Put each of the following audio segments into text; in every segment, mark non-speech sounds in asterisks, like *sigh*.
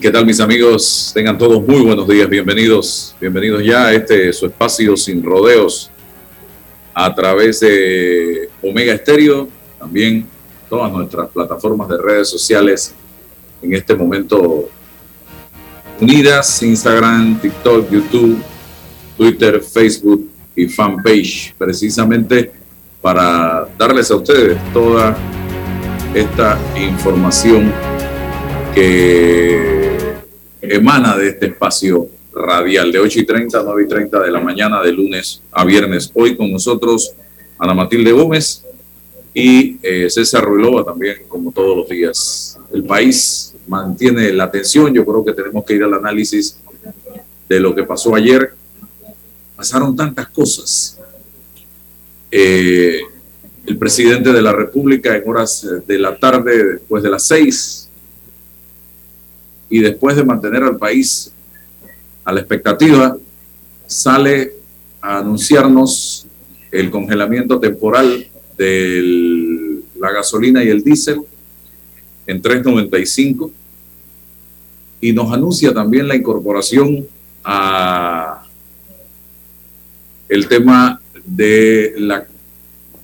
Qué tal mis amigos? Tengan todos muy buenos días, bienvenidos, bienvenidos ya a este su espacio sin rodeos a través de Omega Estéreo, también todas nuestras plataformas de redes sociales en este momento unidas, Instagram, TikTok, YouTube, Twitter, Facebook y fanpage, precisamente para darles a ustedes toda esta información que emana de este espacio radial de 8 y 30 a 9 y 30 de la mañana de lunes a viernes. Hoy con nosotros Ana Matilde Gómez y eh, César Ruilova también, como todos los días. El país mantiene la atención, yo creo que tenemos que ir al análisis de lo que pasó ayer. Pasaron tantas cosas. Eh, el presidente de la República en horas de la tarde, después de las seis, y después de mantener al país a la expectativa, sale a anunciarnos el congelamiento temporal de la gasolina y el diésel en 3.95 y nos anuncia también la incorporación a el tema de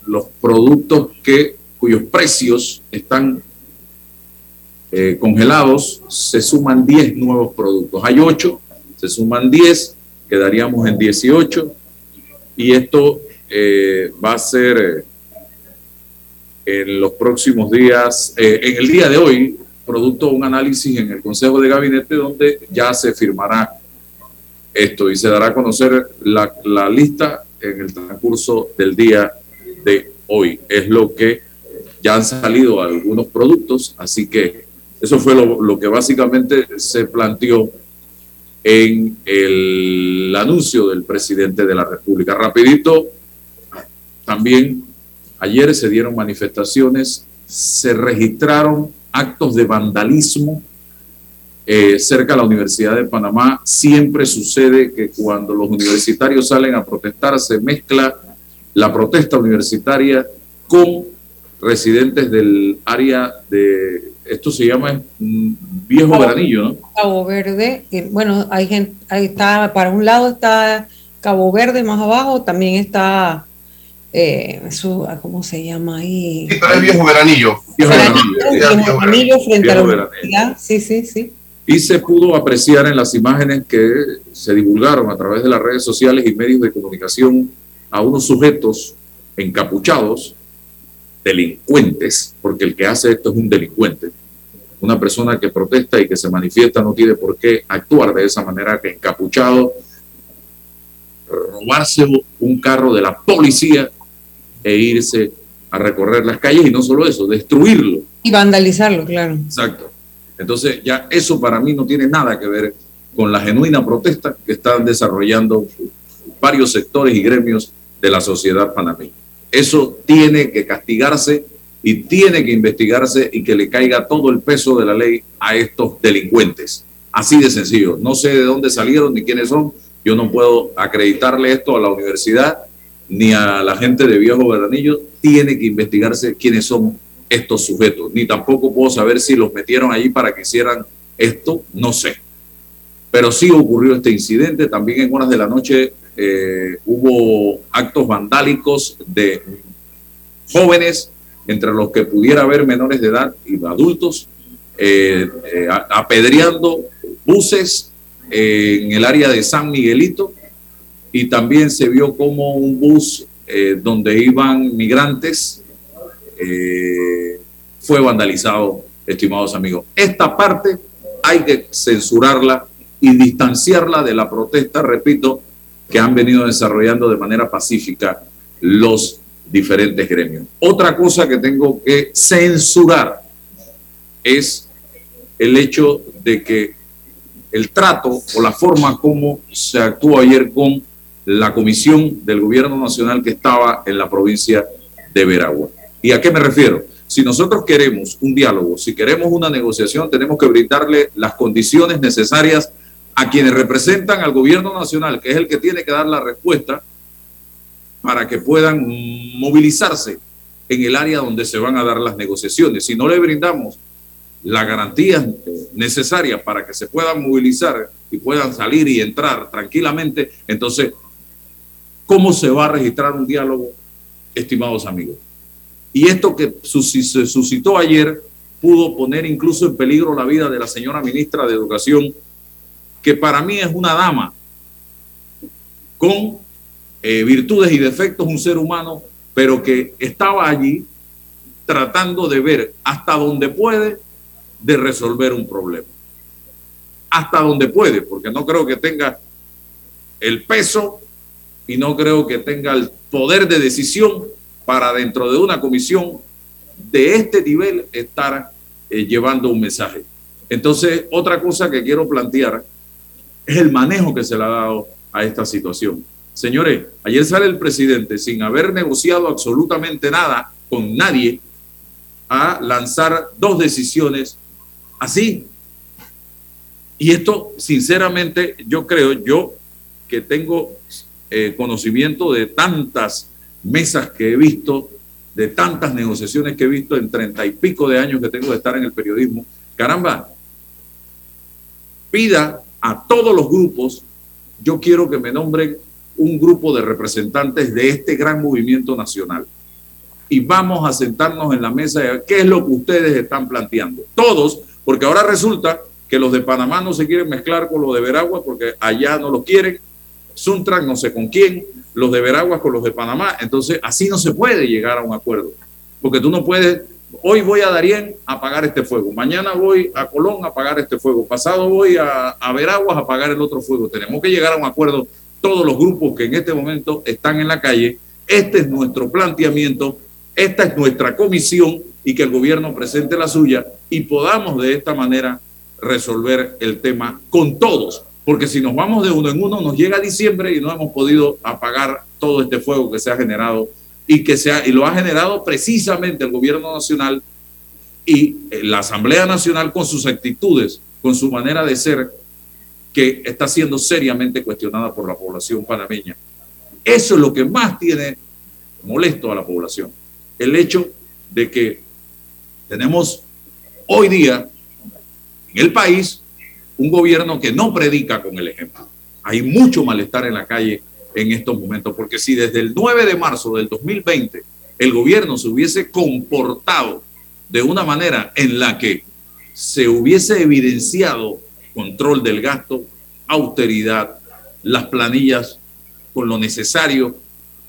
los productos que cuyos precios están eh, congelados, se suman 10 nuevos productos. Hay 8, se suman 10, quedaríamos en 18 y esto eh, va a ser eh, en los próximos días, en el día de hoy, producto de un análisis en el Consejo de Gabinete donde ya se firmará esto y se dará a conocer la, la lista en el transcurso del día de hoy. Es lo que ya han salido algunos productos, así que eso fue lo, que básicamente se planteó en el anuncio del presidente de la República. Rapidito, también ayer se dieron manifestaciones, se registraron actos de vandalismo eh, cerca de la Universidad de Panamá. Siempre sucede que cuando los universitarios salen a protestar se mezcla la protesta universitaria con residentes del área de esto se llama Viejo Veranillo, ¿no? Cabo Verde, bueno, hay gente, ahí está, para un lado está Cabo Verde, más abajo también está, eh, ¿cómo se llama ahí? Sí, pero es Viejo Veranillo. Viejo Veranillo, frente a la sí, sí, sí. Y se pudo apreciar en las imágenes que se divulgaron a través de las redes sociales y medios de comunicación a unos sujetos encapuchados delincuentes, porque el que hace esto es un delincuente. Una persona que protesta y que se manifiesta no tiene por qué actuar de esa manera que encapuchado, robarse un carro de la policía e irse a recorrer las calles y no solo eso, destruirlo. Y vandalizarlo, claro. Exacto. Entonces ya eso para mí no tiene nada que ver con la genuina protesta que están desarrollando varios sectores y gremios de la sociedad panameña. Eso tiene que castigarse y tiene que investigarse y que le caiga todo el peso de la ley a estos delincuentes. Así de sencillo. No sé de dónde salieron ni quiénes son. Yo no puedo acreditarle esto a la universidad ni a la gente de Viejo Veranillo. Tiene que investigarse quiénes son estos sujetos. Ni tampoco puedo saber si los metieron allí para que hicieran esto. No sé. Pero sí ocurrió este incidente. También en horas de la noche eh, hubo actos vandálicos de jóvenes, entre los que pudiera haber menores de edad y adultos, eh, eh, apedreando buses en el área de San Miguelito y también se vio como un bus donde iban migrantes fue vandalizado, estimados amigos. Esta parte hay que censurarla y distanciarla de la protesta, repito, que han venido desarrollando de manera pacífica los diferentes gremios. Otra cosa que tengo que censurar es el hecho de que el trato o la forma como se actuó ayer con la comisión del gobierno nacional que estaba en la provincia de Veragua. ¿Y a qué me refiero? Si nosotros queremos un diálogo, si queremos una negociación, tenemos que brindarle las condiciones necesarias a quienes representan al gobierno nacional, que es el que tiene que dar la respuesta para que puedan movilizarse en el área donde se van a dar las negociaciones. Si no le brindamos las garantías necesarias para que se puedan movilizar y puedan salir y entrar tranquilamente, entonces, ¿cómo se va a registrar un diálogo, estimados amigos? Y esto que se suscitó ayer pudo poner incluso en peligro la vida de la señora ministra de Educación, que para mí es una dama con eh, virtudes y defectos, un ser humano, pero que estaba allí tratando de ver hasta dónde puede de resolver un problema. Hasta donde puede, porque no creo que tenga el peso y no creo que tenga el poder de decisión para dentro de una comisión de este nivel estar eh, llevando un mensaje. Entonces, otra cosa que quiero plantear es el manejo que se le ha dado a esta situación. Señores, ayer sale el presidente sin haber negociado absolutamente nada con nadie a lanzar dos decisiones así. Y esto, sinceramente, yo creo, yo que tengo eh, conocimiento de tantas mesas que he visto, de tantas negociaciones que he visto en treinta y pico de años que tengo de estar en el periodismo. Caramba, pida a todos los grupos, yo quiero que me nombren un grupo de representantes de este gran movimiento nacional. Y vamos a sentarnos en la mesa de qué es lo que ustedes están planteando. Todos, porque ahora resulta que los de Panamá no se quieren mezclar con los de Veragua porque allá no lo quieren. Suntran no sé con quién, los de Veraguas con los de Panamá. Entonces, así no se puede llegar a un acuerdo. Porque tú no puedes hoy voy a Darién a pagar este fuego, mañana voy a Colón a pagar este fuego, pasado voy a, a Veraguas a pagar el otro fuego. Tenemos que llegar a un acuerdo todos los grupos que en este momento están en la calle. Este es nuestro planteamiento, esta es nuestra comisión y que el gobierno presente la suya y podamos de esta manera resolver el tema con todos. Porque si nos vamos de uno en uno, nos llega diciembre y no hemos podido apagar todo este fuego que se ha generado y que sea y lo ha generado precisamente el gobierno nacional y la Asamblea Nacional con sus actitudes, con su manera de ser, que está siendo seriamente cuestionada por la población panameña. Eso es lo que más tiene molesto a la población. El hecho de que tenemos hoy día en el país un gobierno que no predica con el ejemplo. Hay mucho malestar en la calle en estos momentos, porque si desde el 9 de marzo del 2020 el gobierno se hubiese comportado de una manera en la que se hubiese evidenciado control del gasto, austeridad, las planillas con lo necesario,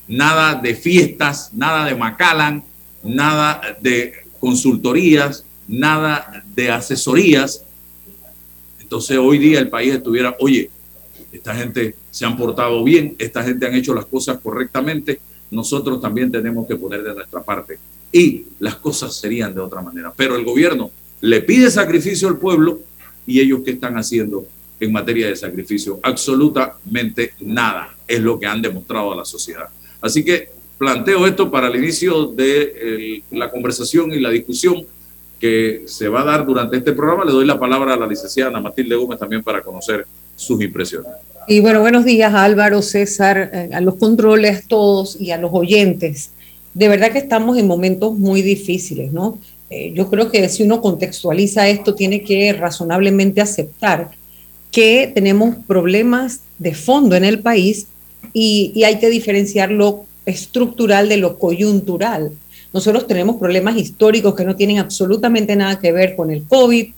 nada de fiestas, nada de Macallan, nada de consultorías, nada de asesorías. Entonces hoy día el país estuviera, oye, esta gente se han portado bien, esta gente han hecho las cosas correctamente, nosotros también tenemos que poner de nuestra parte. Y las cosas serían de otra manera. Pero el gobierno le pide sacrificio al pueblo y ellos qué están haciendo en materia de sacrificio? Absolutamente nada es lo que han demostrado a la sociedad. Así que planteo esto para el inicio de la conversación y la discusión que se va a dar durante este programa. Le doy la palabra a la licenciada Ana Matilde Gómez también para conocer sus impresiones. Y bueno, buenos días Álvaro, César, eh, a los controles todos y a los oyentes. De verdad que estamos en momentos muy difíciles, ¿no? Eh, yo creo que si uno contextualiza esto, tiene que razonablemente aceptar que tenemos problemas de fondo en el país y, hay que diferenciar lo estructural de lo coyuntural. Nosotros tenemos problemas históricos que no tienen absolutamente nada que ver con el COVID,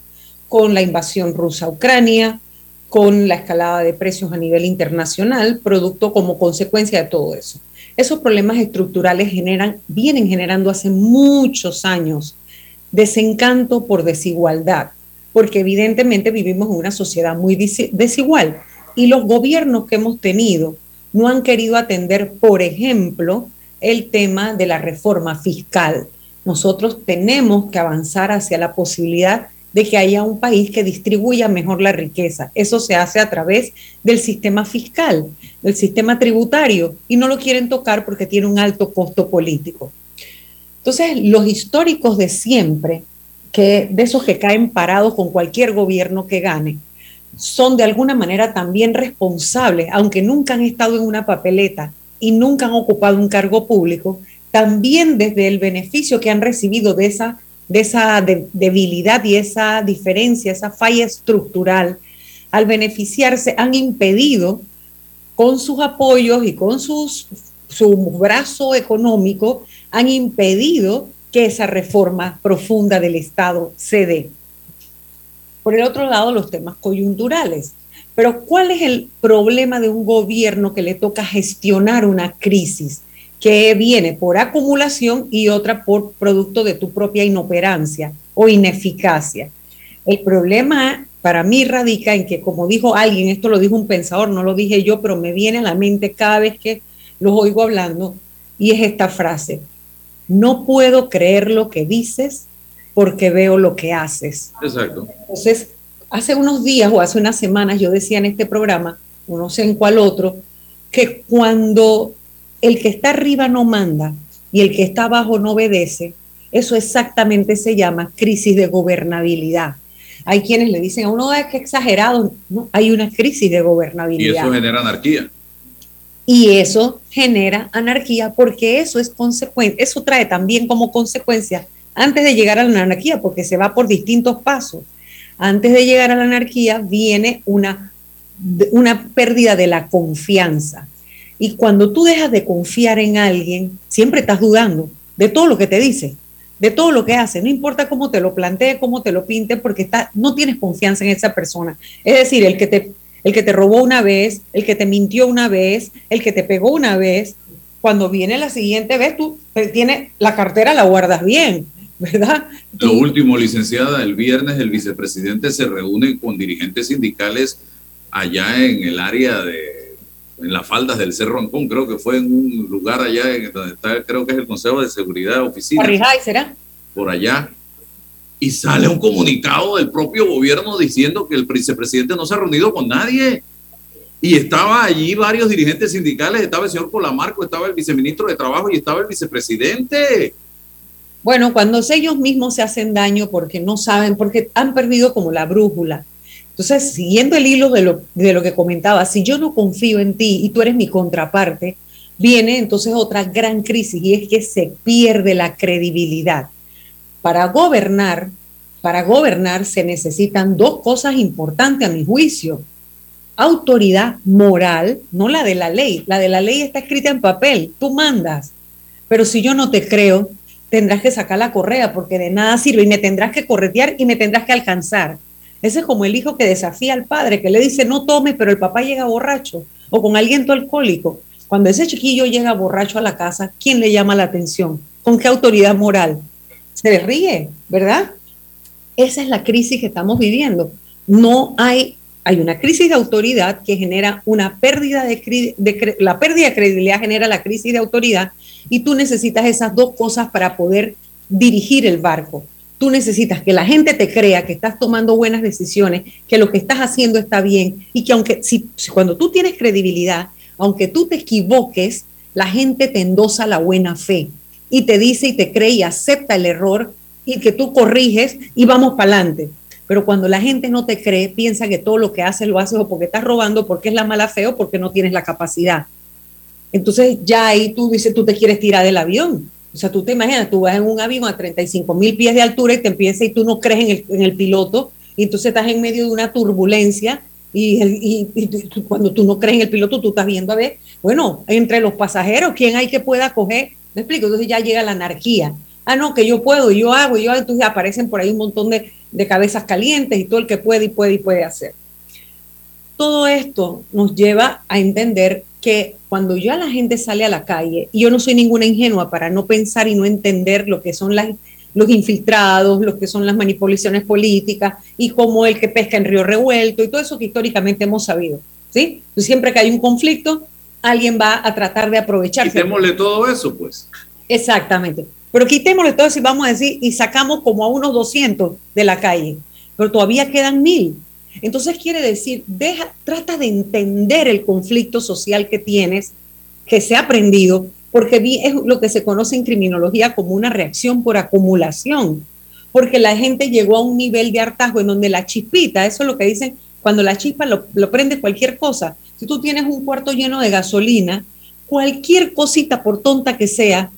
con la invasión rusa a Ucrania, con la escalada de precios a nivel internacional, producto como consecuencia de todo eso. Esos problemas estructurales generan, vienen generando hace muchos años desencanto por desigualdad, porque evidentemente vivimos en una sociedad muy desigual y los gobiernos que hemos tenido no han querido atender, por ejemplo, el tema de la reforma fiscal. Nosotros tenemos que avanzar hacia la posibilidad de que haya un país que distribuya mejor la riqueza. Eso se hace a través del sistema fiscal, del sistema tributario, y no lo quieren tocar porque tiene un alto costo político. Entonces, los históricos de siempre, que de esos que caen parados con cualquier gobierno que gane, son de alguna manera también responsables, aunque nunca han estado en una papeleta y nunca han ocupado un cargo público, también desde el beneficio que han recibido de esa, de esa debilidad y esa diferencia, esa falla estructural, al beneficiarse han impedido con sus apoyos y con sus, su brazo económico, han impedido que esa reforma profunda del Estado se dé. Por el otro lado, los temas coyunturales. Pero ¿cuál es el problema de un gobierno que le toca gestionar una crisis que viene por acumulación y otra por producto de tu propia inoperancia o ineficacia? El problema para mí radica en que, como dijo alguien, esto lo dijo un pensador, no lo dije yo, pero me viene a la mente cada vez que los oigo hablando, y es esta frase, no puedo creer lo que dices porque veo lo que haces. Exacto. Entonces, hace unos días o hace unas semanas yo decía en este programa, no sé en cuál otro, que cuando el que está arriba no manda y el que está abajo no obedece, eso exactamente se llama crisis de gobernabilidad. Hay quienes le dicen a uno, es que exagerado, no, hay una crisis de gobernabilidad. Y eso genera anarquía. Y eso genera anarquía porque eso es consecuencia, eso trae también como consecuencia antes de llegar a la anarquía, porque se va por distintos pasos. Antes de llegar a la anarquía viene una, una pérdida de la confianza. Y cuando tú dejas de confiar en alguien, siempre estás dudando de todo lo que te dice, de todo lo que hace, no importa cómo te lo plantee, cómo te lo pinte, porque está, no tienes confianza en esa persona. Es decir, el que, te, el que te robó una vez, el que te mintió una vez, el que te pegó una vez, cuando viene la siguiente vez, tú tienes la cartera, la guardas bien ¿verdad? Lo último, licenciada, el viernes el vicepresidente se reúne con dirigentes sindicales allá en el área de, en las faldas del Cerro Ancón, creo que fue en un lugar allá en donde está, creo que es el Consejo de Seguridad Oficina. ¿será? Por allá. Y sale un comunicado del propio gobierno diciendo que el vicepresidente no se ha reunido con nadie. Y estaba allí varios dirigentes sindicales, estaba el señor Colamarco, estaba el viceministro de Trabajo y estaba el vicepresidente. Bueno, cuando ellos mismos se hacen daño porque no saben, porque han perdido como la brújula. Entonces, siguiendo el hilo de lo, de lo que comentaba, si yo no confío en ti y tú eres mi contraparte, viene entonces otra gran crisis y es que se pierde la credibilidad. Para gobernar, para gobernar se necesitan dos cosas importantes a mi juicio. Autoridad moral, no la de la ley. La de la ley está escrita en papel, tú mandas. Pero si yo no te creo, tendrás que sacar la correa porque de nada sirve y me tendrás que corretear y me tendrás que alcanzar. Ese es como el hijo que desafía al padre, que le dice no tomes, pero el papá llega borracho o con aliento alcohólico. Cuando ese chiquillo llega borracho a la casa, ¿quién le llama la atención? ¿Con qué autoridad moral? Se le ríe, ¿verdad? Esa es la crisis que estamos viviendo. No hay, hay una crisis de autoridad que genera una pérdida de, de la pérdida de credibilidad genera la crisis de autoridad y tú necesitas esas dos cosas para poder dirigir el barco. Tú necesitas que la gente te crea que estás tomando buenas decisiones, que lo que estás haciendo está bien y que aunque si, cuando tú tienes credibilidad, aunque tú te equivoques, la gente te endosa la buena fe y te dice y te cree y acepta el error y que tú corriges y vamos para adelante. Pero cuando la gente no te cree, piensa que todo lo que haces lo haces o porque estás robando, porque es la mala fe o porque no tienes la capacidad. Entonces ya ahí tú dices, tú te quieres tirar del avión. O sea, tú te imaginas, tú vas en un avión a 35 mil pies de altura y te empieza y tú no crees en el, en el piloto y entonces estás en medio de una turbulencia y, y, cuando tú no crees en el piloto, tú estás viendo a ver, bueno, entre los pasajeros, ¿quién hay que pueda coger ¿Me explico? Entonces ya llega la anarquía. Ah, no, que yo puedo, yo hago, yo hago. Entonces aparecen por ahí un montón de, de cabezas calientes y todo el que puede y puede y puede hacer. Todo esto nos lleva a entender que cuando ya la gente sale a la calle, y yo no soy ninguna ingenua para no pensar y no entender lo que son las, los infiltrados, lo que son las manipulaciones políticas y como el que pesca en río revuelto y todo eso que históricamente hemos sabido. ¿sí? siempre que hay un conflicto, alguien va a tratar de aprovecharse. Quitémosle todo eso, pues. Exactamente. Pero quitémosle todo eso y vamos a decir, y sacamos como a unos 200 de la calle, pero todavía quedan mil. Entonces quiere decir, deja, trata de entender el conflicto social que tienes, que se ha aprendido, porque es lo que se conoce en criminología como una reacción por acumulación, porque la gente llegó a un nivel de hartazgo en donde la chispita, eso es lo que dicen, cuando la chispa lo, lo prende cualquier cosa, si tú tienes un cuarto lleno de gasolina, cualquier cosita, por tonta que sea,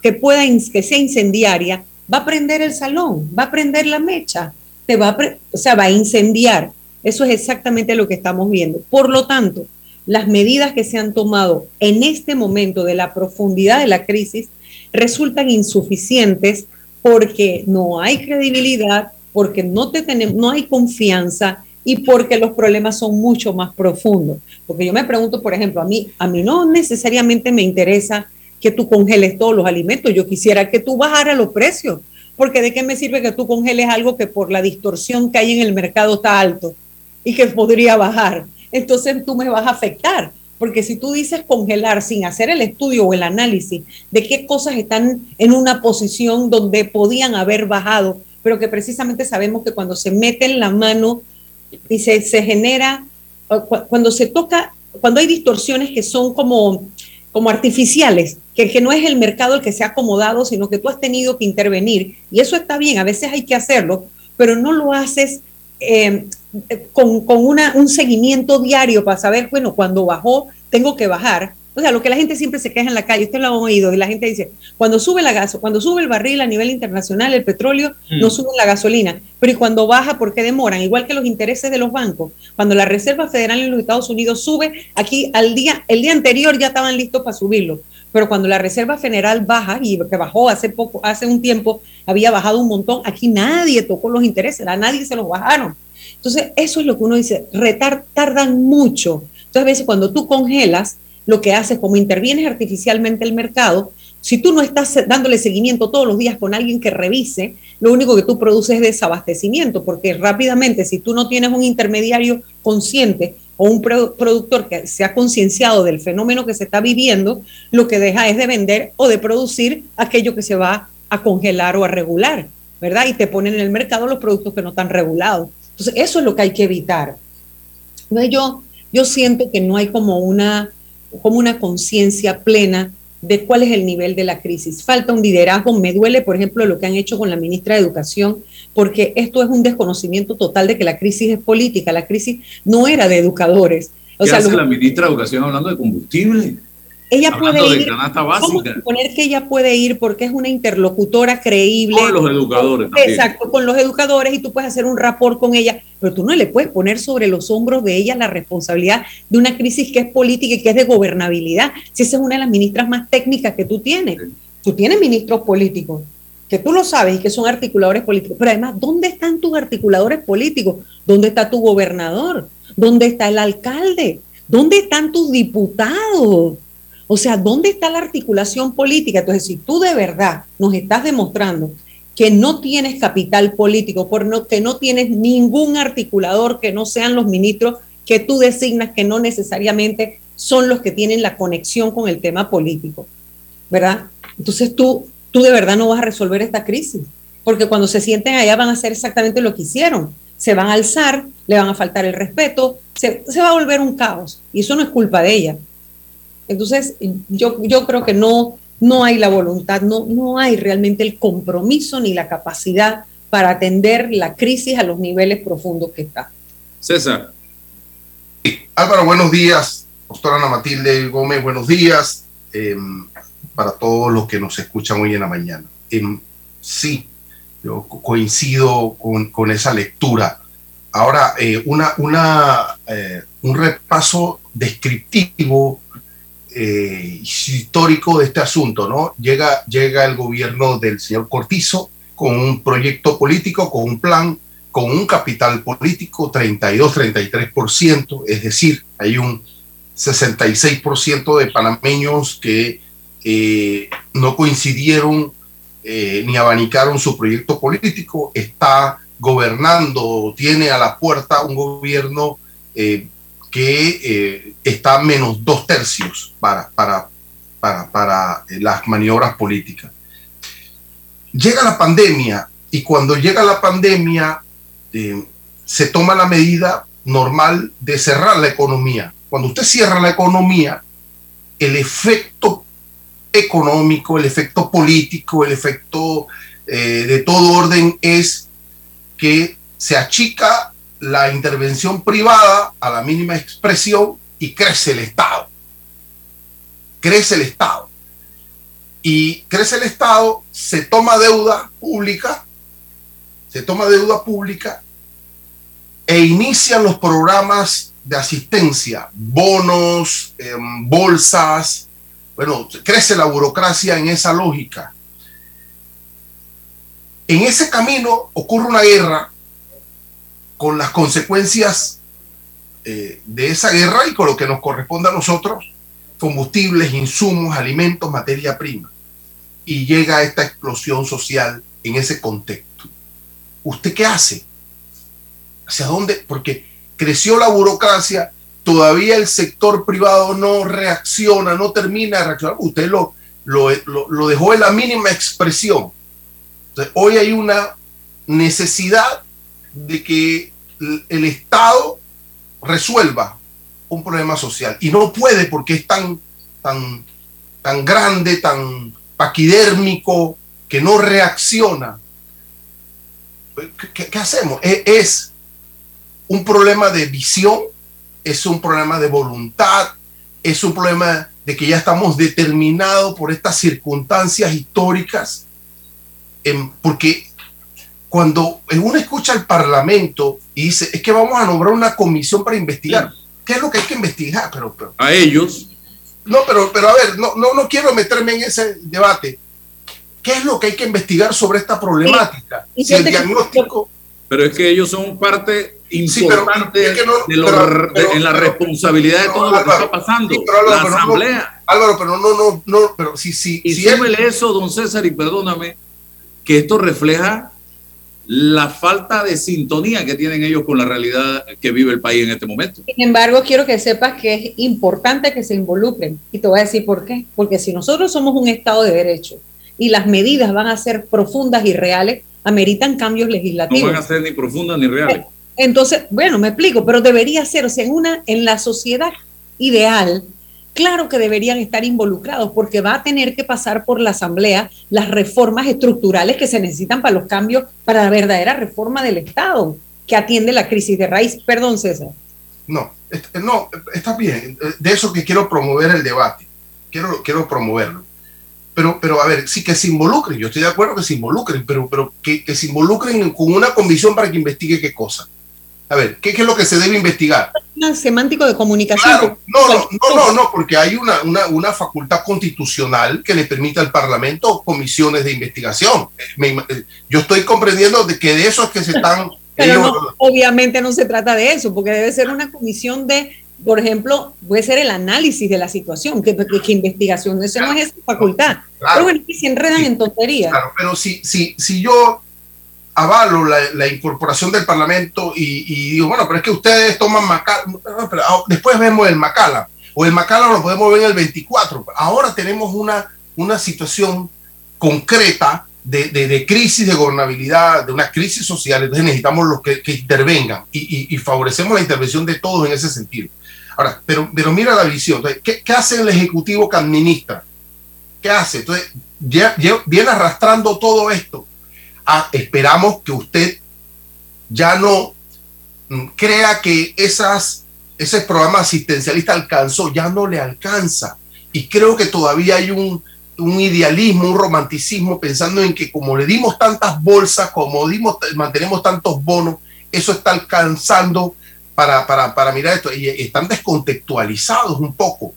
que pueda que sea incendiaria, va a prender el salón, va a prender la mecha, te va o sea, va a incendiar. Eso es exactamente lo que estamos viendo. Por lo tanto, las medidas que se han tomado en este momento de la profundidad de la crisis resultan insuficientes porque no hay credibilidad, porque no, te tenemos, no hay confianza y porque los problemas son mucho más profundos. Porque yo me pregunto, por ejemplo, a mí, a mí no necesariamente me interesa que tú congeles todos los alimentos, yo quisiera que tú bajaras los precios, porque de qué me sirve que tú congeles algo que por la distorsión que hay en el mercado está alto y que podría bajar. Entonces tú me vas a afectar, porque si tú dices congelar sin hacer el estudio o el análisis de qué cosas están en una posición donde podían haber bajado, pero que precisamente sabemos que cuando se mete en la mano y se, genera, cuando se toca, cuando hay distorsiones que son como, como artificiales, que, que no es el mercado el que se ha acomodado, sino que tú has tenido que intervenir, y eso está bien, a veces hay que hacerlo, pero no lo haces eh, con, con una, un seguimiento diario para saber, bueno, cuando bajó, tengo que bajar. O sea, lo que la gente siempre se queja en la calle, usted lo ha oído, y la gente dice, cuando sube la gaso, cuando sube el barril a nivel internacional, el petróleo, no mm. sube la gasolina. Pero ¿y cuando baja, por qué demoran? Igual que los intereses de los bancos. Cuando la Reserva Federal en los Estados Unidos sube, aquí al día, el día anterior ya estaban listos para subirlo. Pero cuando la Reserva Federal baja, y que bajó hace poco, hace un tiempo, había bajado un montón, aquí nadie tocó los intereses, a nadie se los bajaron. Entonces, eso es lo que uno dice, retar, tardan mucho. Entonces, a veces cuando tú congelas, lo que haces, como intervienes artificialmente el mercado, si tú no estás dándole seguimiento todos los días con alguien que revise, lo único que tú produces es desabastecimiento, porque rápidamente, si tú no tienes un intermediario consciente o un productor que se ha concienciado del fenómeno que se está viviendo, lo que deja es de vender o de producir aquello que se va a congelar o a regular, ¿verdad? Y te ponen en el mercado los productos que no están regulados. Entonces, eso es lo que hay que evitar. Yo, yo siento que no hay como una, como una conciencia plena de cuál es el nivel de la crisis. Falta un liderazgo. Me duele, por ejemplo, lo que han hecho con la ministra de Educación, porque esto es un desconocimiento total de que la crisis es política. La crisis no era de educadores. O ¿Qué sea, hace la ministra de Educación hablando de combustible? Ella puede ir. Suponer que ella puede ir porque es una interlocutora creíble. Con los educadores. Exacto, con los educadores y tú puedes hacer un rapport con ella, pero tú no le puedes poner sobre los hombros de ella la responsabilidad de una crisis que es política y que es de gobernabilidad. Si esa es una de las ministras más técnicas que tú tienes. Tú tienes ministros políticos, que tú lo sabes y que son articuladores políticos, pero además, ¿dónde están tus articuladores políticos? ¿Dónde está tu gobernador? ¿Dónde está el alcalde? ¿Dónde están tus diputados? O sea, ¿dónde está la articulación política? Entonces, si tú de verdad nos estás demostrando que no tienes capital político, por que no tienes ningún articulador que no sean los ministros que tú designas, que no necesariamente son los que tienen la conexión con el tema político, ¿verdad? Entonces tú, tú de verdad no vas a resolver esta crisis, porque cuando se sienten allá van a hacer exactamente lo que hicieron, se van a alzar, le van a faltar el respeto, se, se va a volver un caos, y eso no es culpa de ella, entonces, yo, yo creo que no, no hay la voluntad, no, no hay realmente el compromiso ni la capacidad para atender la crisis a los niveles profundos que está. César. Álvaro, buenos días. Doctora Ana Matilde Gómez, buenos días. Em, para todos los que nos escuchan hoy en la mañana. Em, sí, yo coincido con, esa lectura. Ahora, eh, una, una, eh, un repaso descriptivo eh, histórico de este asunto, ¿no? Llega, llega el gobierno del señor Cortizo con un proyecto político, con un plan, con un capital político, 32-33%, es decir, hay un 66% de panameños que eh, no coincidieron eh, ni abanicaron su proyecto político, está gobernando, tiene a la puerta un gobierno que está menos dos tercios para, para, para, para las maniobras políticas. Llega la pandemia y cuando llega la pandemia se toma la medida normal de cerrar la economía cuando usted cierra la economía, el efecto económico, el efecto político, el efecto eh, de todo orden es que se achica la intervención privada a la mínima expresión y crece el Estado. Crece el Estado. Y crece el Estado, se toma deuda pública, se toma deuda pública e inician los programas de asistencia, bonos, em, bolsas, bueno, crece la burocracia en esa lógica. En ese camino ocurre una guerra con las consecuencias eh, de esa guerra y con lo que nos corresponde a nosotros, combustibles, insumos, alimentos, materia prima. Y llega esta explosión social en ese contexto. ¿Usted qué hace? ¿Hacia dónde? Porque creció la burocracia, todavía el sector privado no reacciona, no termina de reaccionar. Usted lo, lo, dejó en la mínima expresión. hoy hay una necesidad de que el Estado resuelva un problema social y no puede porque es tan, tan, tan grande, tan paquidérmico, que no reacciona. ¿Qué, hacemos? E, es un problema de visión, es un problema de voluntad, es un problema de que ya estamos determinados por estas circunstancias históricas, porque cuando uno escucha al Parlamento y dice, es que vamos a nombrar una comisión para investigar, ¿qué es lo que hay que investigar? Pero, a ellos. No, pero, pero a ver, no, no, no quiero meterme en ese debate. ¿Qué es lo que hay que investigar sobre esta problemática? si el diagnóstico... Pero es que ellos son parte importante en la responsabilidad de todo lo que está pasando. la asamblea. Álvaro, pero no, no, no, pero sí, sí. Y si eso, don César, y perdóname, que esto refleja la falta de sintonía que tienen ellos con la realidad que vive el país en este momento. Sin embargo, quiero que sepas que es importante que se involucren. Y te voy a decir por qué. Porque si nosotros somos un Estado de Derecho y las medidas van a ser profundas y reales, ameritan cambios legislativos. No van a ser ni profundas ni reales. Entonces, bueno, me explico, pero debería ser, o sea, en, una, en la sociedad ideal, claro que deberían estar involucrados porque va a tener que pasar por la Asamblea las reformas estructurales que se necesitan para los cambios, para la verdadera reforma del Estado que atiende la crisis de raíz. Perdón, César. No, no, está bien. De eso que quiero promover el debate. Quiero, quiero promoverlo. Pero, pero a ver, sí que se involucren. Yo estoy de acuerdo que se involucren, pero, pero que, que se involucren con una comisión para que investigue qué cosa a ver, ¿qué, es lo que se debe investigar? Un semántico de comunicación. no, no, no, no, porque hay una, una, facultad constitucional que le permite al Parlamento comisiones de investigación. Eh, yo estoy comprendiendo de que de eso es que se están... *laughs* Pero obviamente no se trata de eso, porque debe ser una comisión de, por ejemplo, puede ser el análisis de la situación, que, que, investigación, eso no es esa facultad. pero bueno, que se enredan en tonterías. Claro, pero si, si, si yo avalo la, incorporación del Parlamento y, digo, bueno, pero es que ustedes toman Macala, ah, después vemos el Macala, o el Macala lo podemos ver en el 24. Ahora tenemos una, una situación concreta de, de, crisis de gobernabilidad, de una crisis social, entonces necesitamos los que, intervengan y, favorecemos la intervención de todos en ese sentido. Ahora, pero, pero mira la visión, ¿qué, ¿qué, hace el Ejecutivo que administra? ¿Qué hace? Entonces, ya, viene arrastrando todo esto Ah, esperamos que usted ya no mm, crea que esas, ese programa asistencialista alcanzó, ya no le alcanza. Y creo que todavía hay un, idealismo, un romanticismo pensando en que como le dimos tantas bolsas, como dimos, mantenemos tantos bonos, eso está alcanzando para, para, para mirar esto. Y están descontextualizados un poco.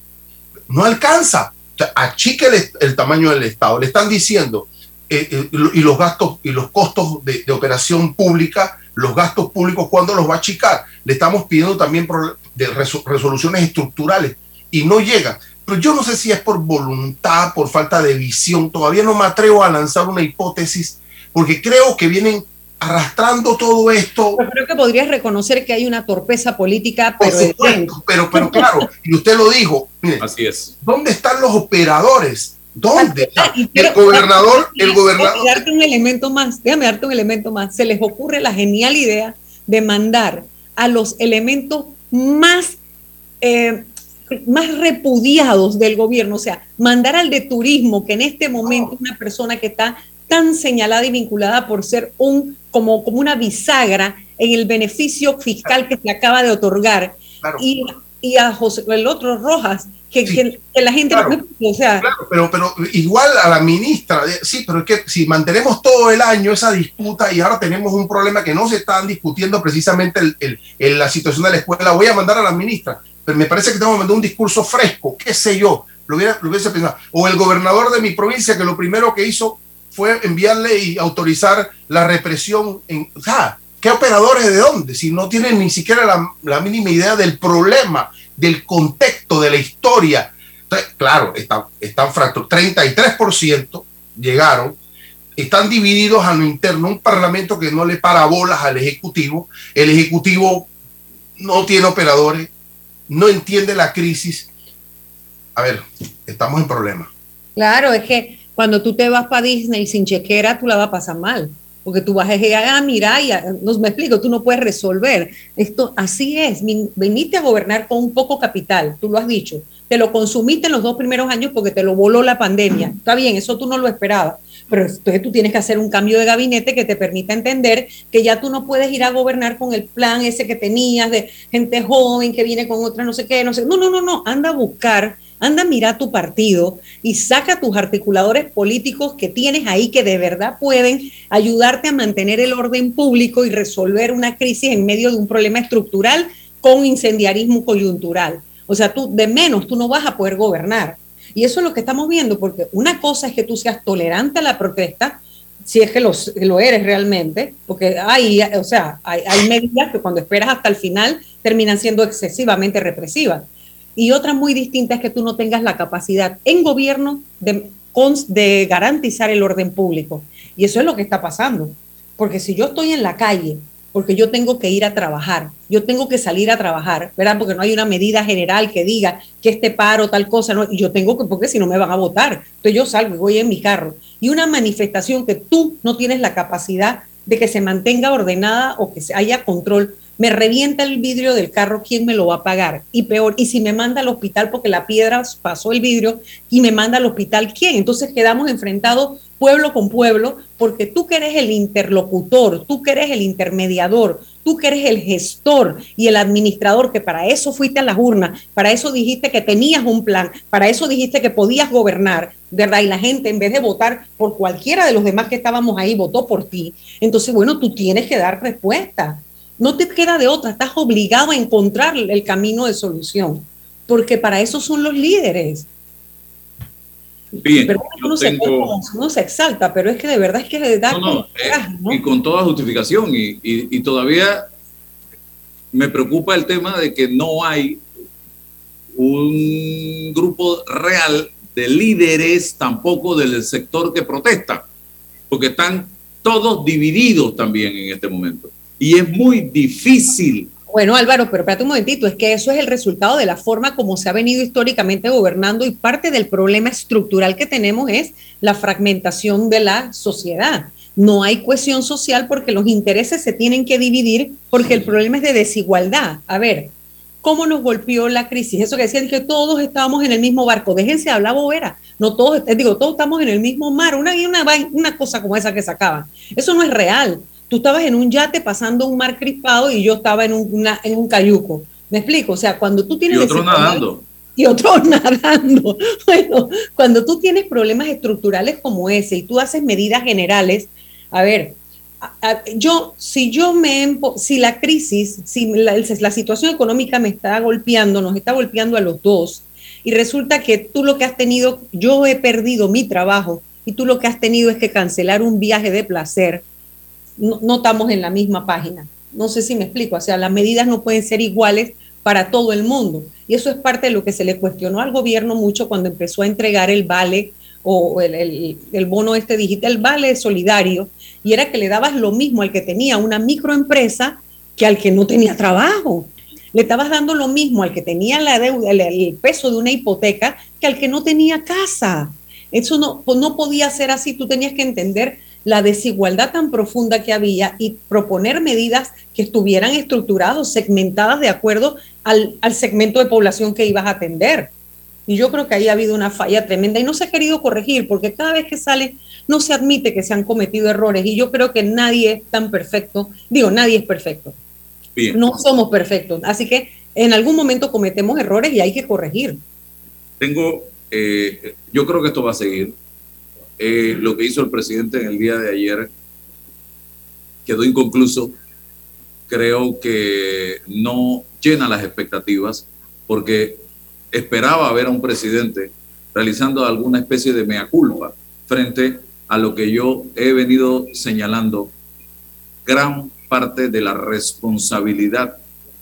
no alcanza. achique el, tamaño del Estado. Le están diciendo, eh, eh, y los gastos y los costos de, operación pública, los gastos públicos, ¿cuándo los va a achicar? Le estamos pidiendo también de resoluciones estructurales y no llegan. Pero yo no sé si es por voluntad, por falta de visión. Todavía no me atrevo a lanzar una hipótesis porque creo que vienen arrastrando todo esto. Yo creo que podrías reconocer que hay una torpeza política, pero, pero, pero claro, y usted lo dijo, así es. ¿Dónde están los operadores? ¿Dónde? el gobernador, el gobernador. Déjame darte un elemento más, déjame darte un elemento más. Se les ocurre la genial idea de mandar a los elementos más, eh, más repudiados del gobierno, o sea, mandar al de turismo, que en este momento es una persona que está tan señalada y vinculada por ser un como, como una bisagra en el beneficio fiscal que se acaba de otorgar. Y, y, a José, el otro Rojas, que, que, la gente o sea. Claro, pero pero igual a la ministra sí pero es que si mantenemos todo el año esa disputa y ahora tenemos un problema que no se están discutiendo precisamente el, el, la situación de la escuela voy a mandar a la ministra pero me parece que tengo que mandar un discurso fresco qué sé yo lo, hubiera, lo hubiese pensado. O el gobernador de mi provincia que lo primero que hizo fue enviarle y autorizar la represión. En, o sea, ¿qué operadores de dónde? Si no tienen ni siquiera la, mínima idea del problema, del contexto, de la historia. Claro, están, están fracturados. 33% llegaron, están divididos a lo interno. Un parlamento que no le para bolas al Ejecutivo. El Ejecutivo no tiene operadores, no entiende la crisis. A ver, estamos en problemas. Claro, es que cuando tú te vas para Disney sin chequera, tú la vas a pasar mal. Porque tú vas a decir, ah, mira, ya, no me explico, tú no puedes resolver. Esto así es. Viniste a gobernar con un poco capital, tú lo has dicho. Te lo consumiste en los dos primeros años porque te lo voló la pandemia. Está bien, eso tú no lo esperabas. Pero entonces tú tienes que hacer un cambio de gabinete que te permita entender que ya tú no puedes ir a gobernar con el plan ese que tenías de gente joven que viene con otra no sé qué, no sé. No, no, no, no. Anda a buscar anda, mira tu partido y saca tus articuladores políticos que tienes ahí que de verdad pueden ayudarte a mantener el orden público y resolver una crisis en medio de un problema estructural con incendiarismo coyuntural. O sea, tú de menos tú no vas a poder gobernar. Y eso es lo que estamos viendo, porque una cosa es que tú seas tolerante a la protesta, si es que lo, lo eres realmente, porque hay, o sea, hay, hay medidas que cuando esperas hasta el final terminan siendo excesivamente represivas. Y otra muy distinta es que tú no tengas la capacidad en gobierno de, de garantizar el orden público. Y eso es lo que está pasando. Porque si yo estoy en la calle, porque yo tengo que ir a trabajar, yo tengo que salir a trabajar, ¿verdad? Porque no hay una medida general que diga que este paro, tal cosa, no, y yo tengo que, porque si no me van a votar. Entonces yo salgo y voy en mi carro. Y una manifestación que tú no tienes la capacidad de que se mantenga ordenada o que haya control, me revienta el vidrio del carro, ¿quién me lo va a pagar? Y peor, y si me manda al hospital porque la piedra pasó el vidrio y me manda al hospital, ¿quién? Entonces quedamos enfrentados pueblo con pueblo porque tú que eres el interlocutor, tú que eres el intermediador, tú que eres el gestor y el administrador, que para eso fuiste a las urnas, para eso dijiste que tenías un plan, para eso dijiste que podías gobernar, ¿verdad? Y la gente en vez de votar por cualquiera de los demás que estábamos ahí, votó por ti. Entonces, bueno, tú tienes que dar respuesta no te queda de otra, estás obligado a encontrar el camino de solución, porque para eso son los líderes. Bien, pero uno, se, exalta, pero es que de verdad es que le da... No, eh, Y con toda justificación, y, todavía me preocupa el tema de que no hay un grupo real de líderes tampoco del sector que protesta, porque están todos divididos también en este momento y es muy difícil. Bueno, Álvaro, pero espérate un momentito, es que eso es el resultado de la forma como se ha venido históricamente gobernando y parte del problema estructural que tenemos es la fragmentación de la sociedad. No hay cohesión social porque los intereses se tienen que dividir porque el problema es de desigualdad. A ver, ¿cómo nos golpeó la crisis? Eso que decían que todos estábamos en el mismo barco. Déjense hablar bobera. No todos, digo, todos estamos en el mismo mar. Una, una, una cosa como esa que sacaban. Eso no es real tú estabas en un yate pasando un mar crispado y yo estaba en un, en un cayuco. ¿Me explico? O sea, cuando tú tienes... Y otros nadando. Y otros *laughs* nadando. Bueno, cuando tú tienes problemas estructurales como ese y tú haces medidas generales, a ver, yo, si yo me, si la crisis, si la, la situación económica me está golpeando, nos está golpeando a los dos, y resulta que tú lo que has tenido, yo he perdido mi trabajo y tú lo que has tenido es que cancelar un viaje de placer, no, estamos en la misma página. No sé si me explico, o sea, las medidas no pueden ser iguales para todo el mundo. Y eso es parte de lo que se le cuestionó al gobierno mucho cuando empezó a entregar el vale o el, el, bono este digital, el vale solidario, y era que le dabas lo mismo al que tenía una microempresa que al que no tenía trabajo. Le estabas dando lo mismo al que tenía la deuda, el, peso de una hipoteca que al que no tenía casa. Eso no, pues no podía ser así. Tú tenías que entender la desigualdad tan profunda que había y proponer medidas que estuvieran estructuradas, segmentadas de acuerdo al, al segmento de población que ibas a atender. Y yo creo que ahí ha habido una falla tremenda y no se ha querido corregir porque cada vez que sale no se admite que se han cometido errores y yo creo que nadie es tan perfecto. Digo, nadie es perfecto. No somos perfectos. Así que en algún momento cometemos errores y hay que corregir. Tengo, eh, yo creo que esto va a seguir. Eh, lo que hizo el presidente en el día de ayer quedó inconcluso. Creo que no llena las expectativas porque esperaba ver a un presidente realizando alguna especie de mea culpa frente a lo que yo he venido señalando, gran parte de la responsabilidad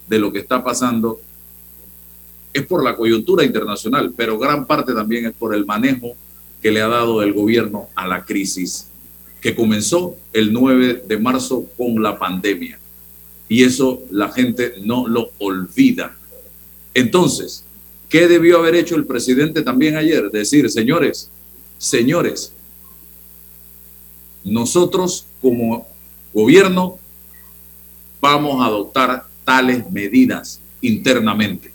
de lo que está pasando es por la coyuntura internacional, pero gran parte también es por el manejo que le ha dado el gobierno a la crisis que comenzó el 9 de marzo con la pandemia. Y eso la gente no lo olvida. Entonces, ¿Qué debió haber hecho el presidente también ayer? Decir, señores, señores, nosotros como gobierno vamos a adoptar tales medidas internamente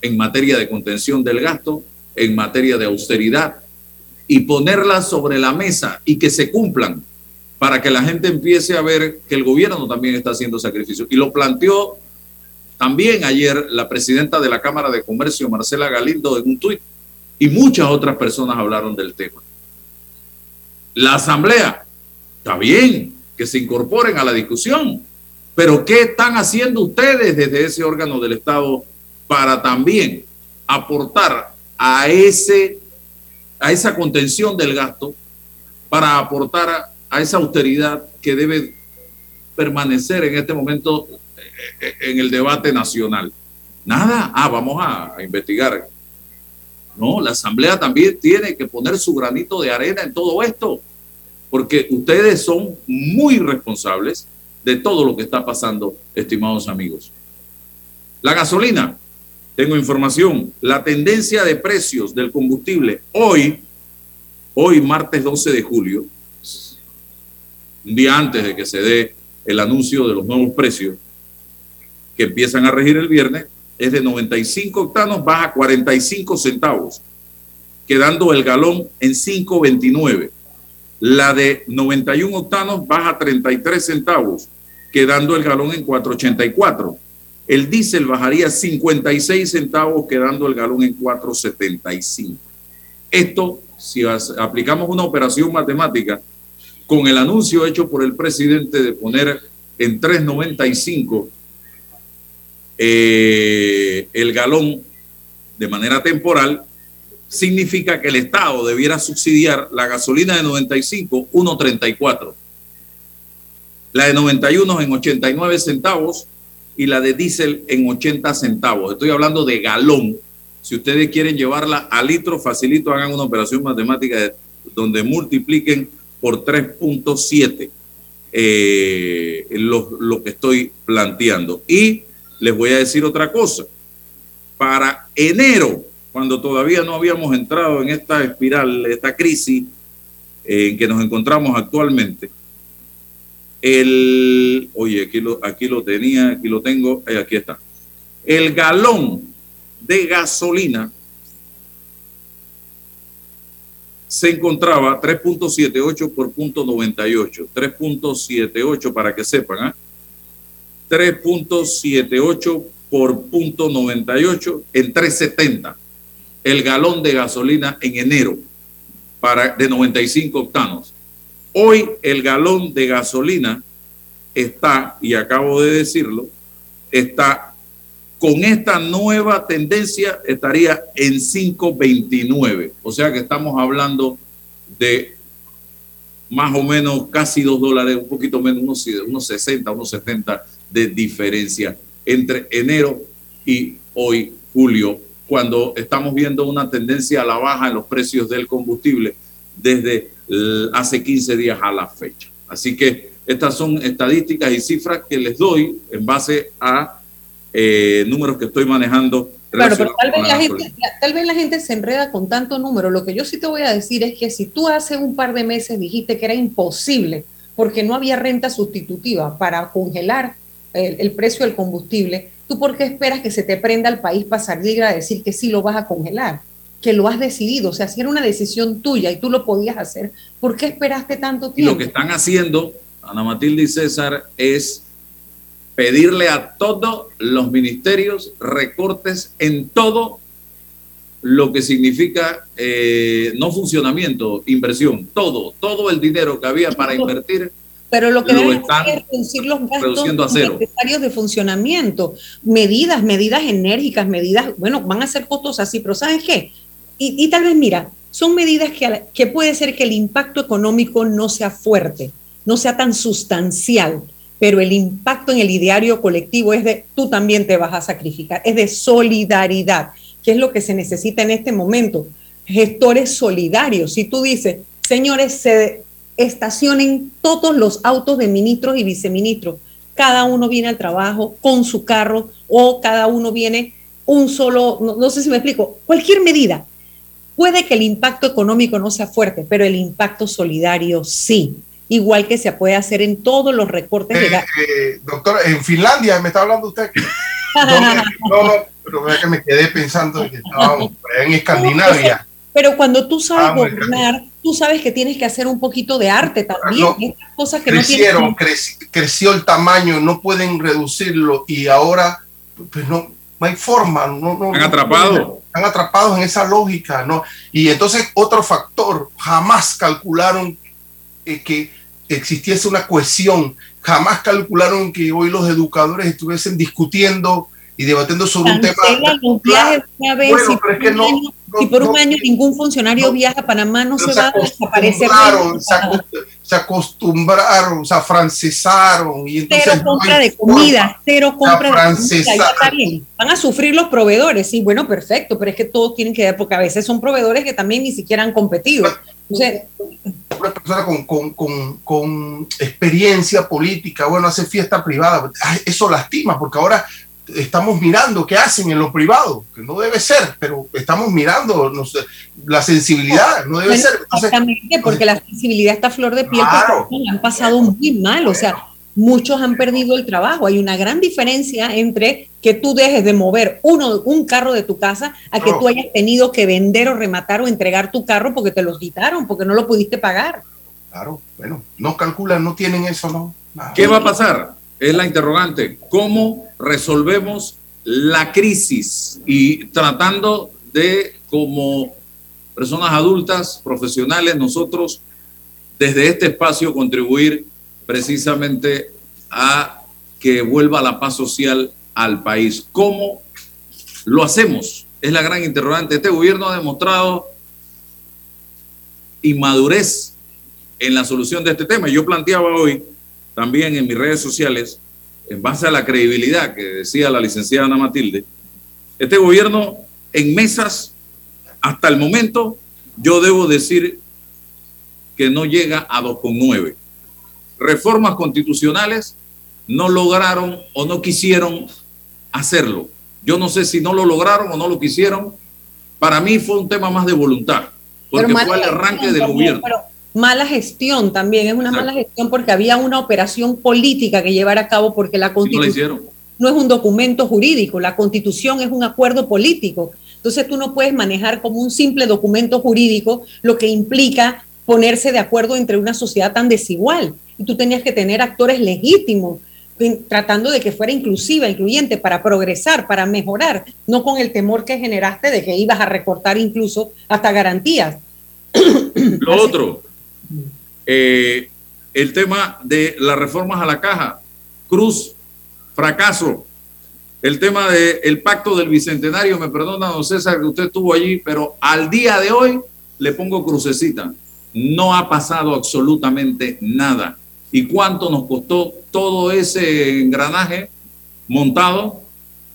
en materia de contención del gasto, en materia de austeridad, y ponerlas sobre la mesa y que se cumplan para que la gente empiece a ver que el gobierno también está haciendo sacrificios. Y lo planteó también ayer la presidenta de la Cámara de Comercio, Marcela Galindo, en un tuit, y muchas otras personas hablaron del tema. La Asamblea, está bien que se incorporen a la discusión, pero ¿qué están haciendo ustedes desde ese órgano del Estado para también aportar a, ese, a esa contención del gasto, para aportar a, a esa austeridad que debe permanecer en este momento en el debate nacional. Nada, ah, vamos a, investigar. No, la Asamblea también tiene que poner su granito de arena en todo esto, porque ustedes son muy responsables de todo lo que está pasando, estimados amigos. La gasolina, tengo información, la tendencia de precios del combustible hoy, hoy martes 12 de julio, un día antes de que se dé el anuncio de los nuevos precios, que empiezan a regir el viernes, es de 95 octanos, baja 45 centavos, quedando el galón en 5.29. La de 91 octanos baja 33 centavos, quedando el galón en 4.84. El diésel bajaría 56 centavos, quedando el galón en 4.75. Esto, si aplicamos una operación matemática, con el anuncio hecho por el presidente de poner en 3.95 eh, el galón de manera temporal, significa que el Estado debiera subsidiar la gasolina de 95, 1.34, la de 91 en 89 centavos y la de diésel en 80 centavos. Estoy hablando de galón. Si ustedes quieren llevarla a litro, facilito, hagan una operación matemática donde multipliquen por 3.7 eh, lo, lo que estoy planteando. Y les voy a decir otra cosa. Para enero, cuando todavía no habíamos entrado en esta espiral, esta crisis en que nos encontramos actualmente, el, oye, aquí lo, aquí lo tenía, aquí lo tengo, eh, aquí está. El galón de gasolina se encontraba 3.78 por punto 98, 3.78 para que sepan, ¿ah? 3.78 por punto 98 en 3.70 el galón de gasolina en enero para, de 95 octanos. Hoy el galón de gasolina está, y acabo de decirlo, está con esta nueva tendencia estaría en 5.29. O sea que estamos hablando de más o menos casi 2 dólares, un poquito menos, unos, unos 60, unos 70 de diferencia entre enero y hoy, julio, cuando estamos viendo una tendencia a la baja en los precios del combustible desde hace 15 días a la fecha. Así que estas son estadísticas y cifras que les doy en base a eh, números que estoy manejando. Claro, pero tal vez, la gente, tal vez la gente se enreda con tanto número. Lo que yo sí te voy a decir es que si tú hace un par de meses dijiste que era imposible porque no había renta sustitutiva para congelar el, precio del combustible, ¿tú por qué esperas que se te prenda el país para salir a decir que sí lo vas a congelar? Que lo has decidido, o sea, si era una decisión tuya y tú lo podías hacer, ¿por qué esperaste tanto tiempo? Y lo que están haciendo, Ana Matilde y César, es pedirle a todos los ministerios recortes en todo lo que significa eh, no funcionamiento, inversión, todo, todo el dinero que había para invertir pero lo que deben hacer es reducir los gastos necesarios de funcionamiento, medidas, medidas enérgicas, medidas, bueno, van a ser costos así, pero ¿sabes qué? Y, tal vez, mira, son medidas que, puede ser que el impacto económico no sea fuerte, no sea tan sustancial, pero el impacto en el ideario colectivo es de tú también te vas a sacrificar, es de solidaridad, que es lo que se necesita en este momento. Gestores solidarios. Si tú dices, señores, se, estacionen todos los autos de ministros y viceministros. Cada uno viene al trabajo con su carro o cada uno viene un solo, no, sé si me explico, cualquier medida. Puede que el impacto económico no sea fuerte, pero el impacto solidario sí, igual que se puede hacer en todos los recortes de eh, eh, doctor, en Finlandia me está hablando usted. no, *laughs* no, pero vea que me quedé pensando que estábamos en Escandinavia. Pero cuando tú sabes gobernar, tú sabes que tienes que hacer un poquito de arte también. cosas que crecieron, creció el tamaño, no pueden reducirlo y ahora pues no, no hay forma. No, no, están atrapados. Están atrapados en esa lógica. ¿no? Y entonces otro factor, jamás calcularon eh, que existiese una cohesión, jamás calcularon que hoy los educadores estuviesen discutiendo y debatiendo sobre un tema. bueno, pero es que no, si por un año ningún funcionario viaja a Panamá, no se, va a desaparecer. Se, acostumbraron, se afrancesaron. Y entonces cero compra de comida, cero compra de comida. Van a sufrir los proveedores, sí, bueno, perfecto, pero es que todos tienen que ver, porque a veces son proveedores que también ni siquiera han competido. Entonces, una persona con, con, con, con, experiencia política, bueno, hace fiesta privada, eso lastima, porque ahora estamos mirando qué hacen en lo privado, que no debe ser, pero estamos mirando no sé, la sensibilidad, no debe ser. exactamente, porque la sensibilidad está flor de piel, porque han pasado muy mal, o sea, muchos han perdido el trabajo. Hay una gran diferencia entre que tú dejes de mover uno, un carro de tu casa a que tú hayas tenido que vender o rematar o entregar tu carro porque te los quitaron, porque no lo pudiste pagar. Claro, bueno, no calculan, no tienen eso, ¿no? ¿Qué va a pasar? es la interrogante. ¿Cómo resolvemos la crisis? Y tratando de, como personas adultas, profesionales, nosotros desde este espacio contribuir precisamente a que vuelva la paz social al país. ¿Cómo lo hacemos? Es la gran interrogante. Este gobierno ha demostrado inmadurez en la solución de este tema. Yo planteaba hoy también en mis redes sociales, en base a la credibilidad que decía la licenciada Ana Matilde, este gobierno en mesas, hasta el momento, yo debo decir que no llega a 2,9. Reformas constitucionales no lograron o no quisieron hacerlo. Yo no sé si no lo lograron o no lo quisieron. Para mí fue un tema más de voluntad, porque fue el arranque del gobierno mala gestión también, es una mala gestión porque había una operación política que llevar a cabo porque la constitución no, es un documento jurídico, la constitución es un acuerdo político. Entonces tú no puedes manejar como un simple documento jurídico lo que implica ponerse de acuerdo entre una sociedad tan desigual. Y tú tenías que tener actores legítimos tratando de que fuera inclusiva, incluyente, para progresar, para mejorar, no con el temor que generaste de que ibas a recortar incluso hasta garantías. Lo otro, eh, el tema de las reformas a la caja, Cruz, fracaso. el tema del pacto del bicentenario, me perdona, don César, que usted estuvo allí, pero al día de hoy le pongo crucecita. No ha pasado absolutamente nada. ¿Y cuánto nos costó todo ese engranaje montado?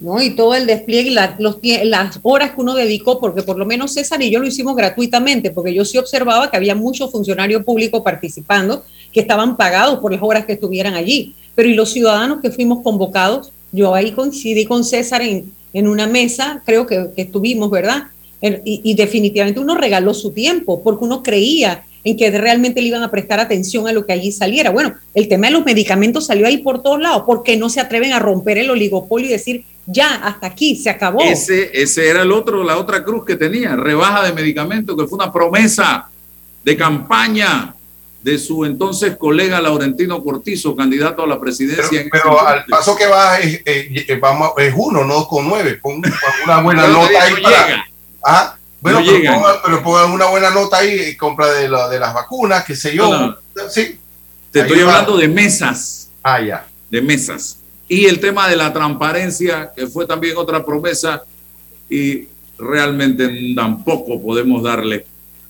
¿No? Y todo el despliegue y las horas que uno dedicó, porque por lo menos César y yo lo hicimos gratuitamente, porque yo sí observaba que había muchos funcionarios públicos participando que estaban pagados por las horas que estuvieran allí. Pero y los ciudadanos que fuimos convocados, yo ahí coincidí con César en, en una mesa, creo que, que estuvimos, ¿verdad? Y, y, definitivamente uno regaló su tiempo, porque uno creía en que realmente le iban a prestar atención a lo que allí saliera. Bueno, el tema de los medicamentos salió ahí por todos lados, porque no se atreven a romper el oligopolio y decir, ya, hasta aquí, se acabó. Ese, ese era el otro, la otra cruz que tenía, rebaja de medicamentos, que fue una promesa de campaña de su entonces colega Laurentino Cortizo, candidato a la presidencia. Pero, al paso que va es, eh, vamos, es uno, no con nueve. Pon, una buena nota ahí para. Ah, bueno, pero, pongan, una buena nota ahí, compra de, de las vacunas, qué sé yo. Sí. Te estoy hablando de mesas. Ah, ya. De mesas. Y el tema de la transparencia, que fue también otra promesa, y realmente tampoco podemos darle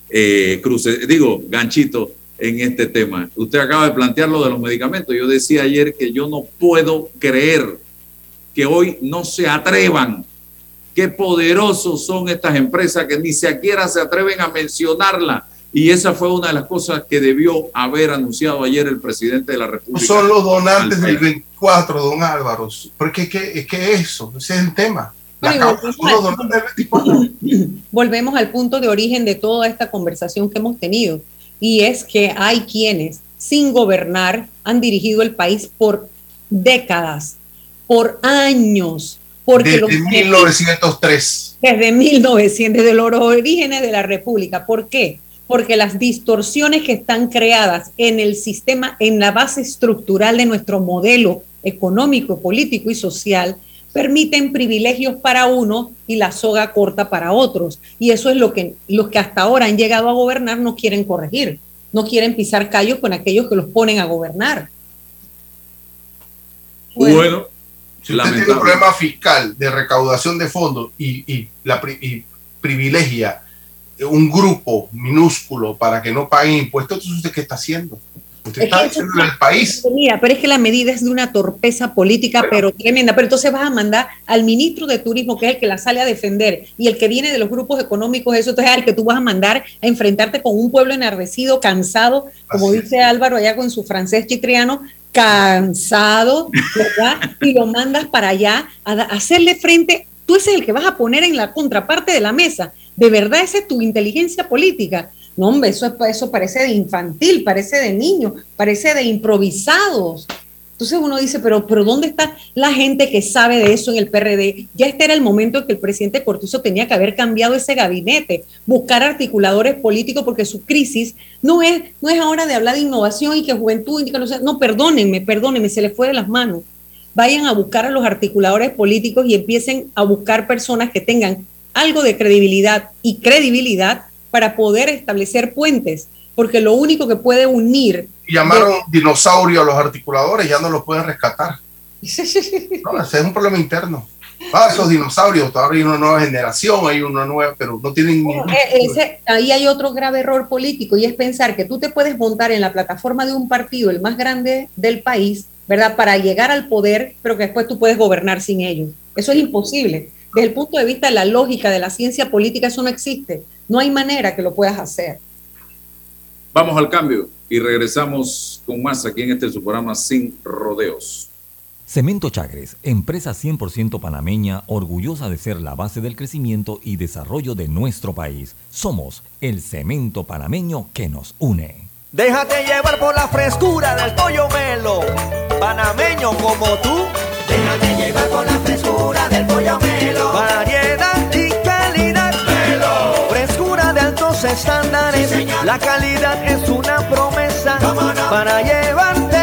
eh, cruce, digo, ganchito en este tema. Usted acaba de plantear lo de los medicamentos. Yo decía ayer que yo no puedo creer que hoy no se atrevan. Qué poderosos son estas empresas que ni siquiera se atreven a mencionarla. Y esa fue una de las cosas que debió haber anunciado ayer el presidente de la República. Son los donantes del 24, don Álvaro. Porque es que eso, ese es el tema. *clears throat* volvemos al punto de origen de toda esta conversación que hemos tenido y es que hay quienes sin gobernar han dirigido el país por décadas, por años. Porque desde 1903. Desde 1900, desde los orígenes de la República. ¿Por qué? Porque las distorsiones que están creadas en el sistema, en la base estructural de nuestro modelo económico, político y social, permiten privilegios para uno y la soga corta para otros. Y eso es lo que los que hasta ahora han llegado a gobernar no quieren corregir, no quieren pisar callos con aquellos que los ponen a gobernar. Bueno, si usted tiene un problema fiscal de recaudación de fondos y, la, y privilegia un grupo minúsculo para que no paguen impuestos, entonces usted qué está haciendo? Usted está diciendo el país. Mira, pero es que la medida es de una torpeza política, pero, tremenda. Pero entonces vas a mandar al ministro de Turismo, que es el que la sale a defender, y el que viene de los grupos económicos, eso entonces es al que tú vas a mandar a enfrentarte con un pueblo enardecido, cansado, como dice Álvaro allá con su francés chitriano, cansado, ¿verdad? y lo mandas para allá a, hacerle frente. Tú ese es el que vas a poner en la contraparte de la mesa. De verdad, esa es tu inteligencia política. No, hombre, eso, eso parece de infantil, parece de niño, parece de improvisados. Entonces uno dice, pero, pero ¿dónde está la gente que sabe de eso en el PRD? Ya este era el momento en que el presidente Cortizo tenía que haber cambiado ese gabinete, buscar articuladores políticos, porque su crisis no es, no es ahora de hablar de innovación y que juventud, y que no, no, perdónenme, perdónenme, se le fue de las manos. Vayan a buscar a los articuladores políticos y empiecen a buscar personas que tengan algo de credibilidad y credibilidad para poder establecer puentes, porque lo único que puede unir... Llamaron dinosaurio a los articuladores, ya no los pueden rescatar. *laughs* no, ese es un problema interno. Ah, esos dinosaurios, todavía hay una nueva generación, hay una nueva, pero no tienen eh, ahí hay otro grave error político y es pensar que tú te puedes montar en la plataforma de un partido, el más grande del país, ¿verdad? Para llegar al poder, pero que después tú puedes gobernar sin ellos. Eso es imposible. Desde el punto de vista de la lógica de la ciencia política, eso no existe. No hay manera que lo puedas hacer. Vamos al cambio y regresamos con más aquí en este su programa Sin Rodeos. Cemento Chagres, empresa 100% panameña, orgullosa de ser la base del crecimiento y desarrollo de nuestro país. Somos el cemento panameño que nos une. Déjate llevar por la frescura del pollo melo, panameño como tú. Déjate llevar por la frescura del pollo melo. Variedad y calidad. Melo. Frescura de altos estándares. la calidad es una promesa. Para llevarte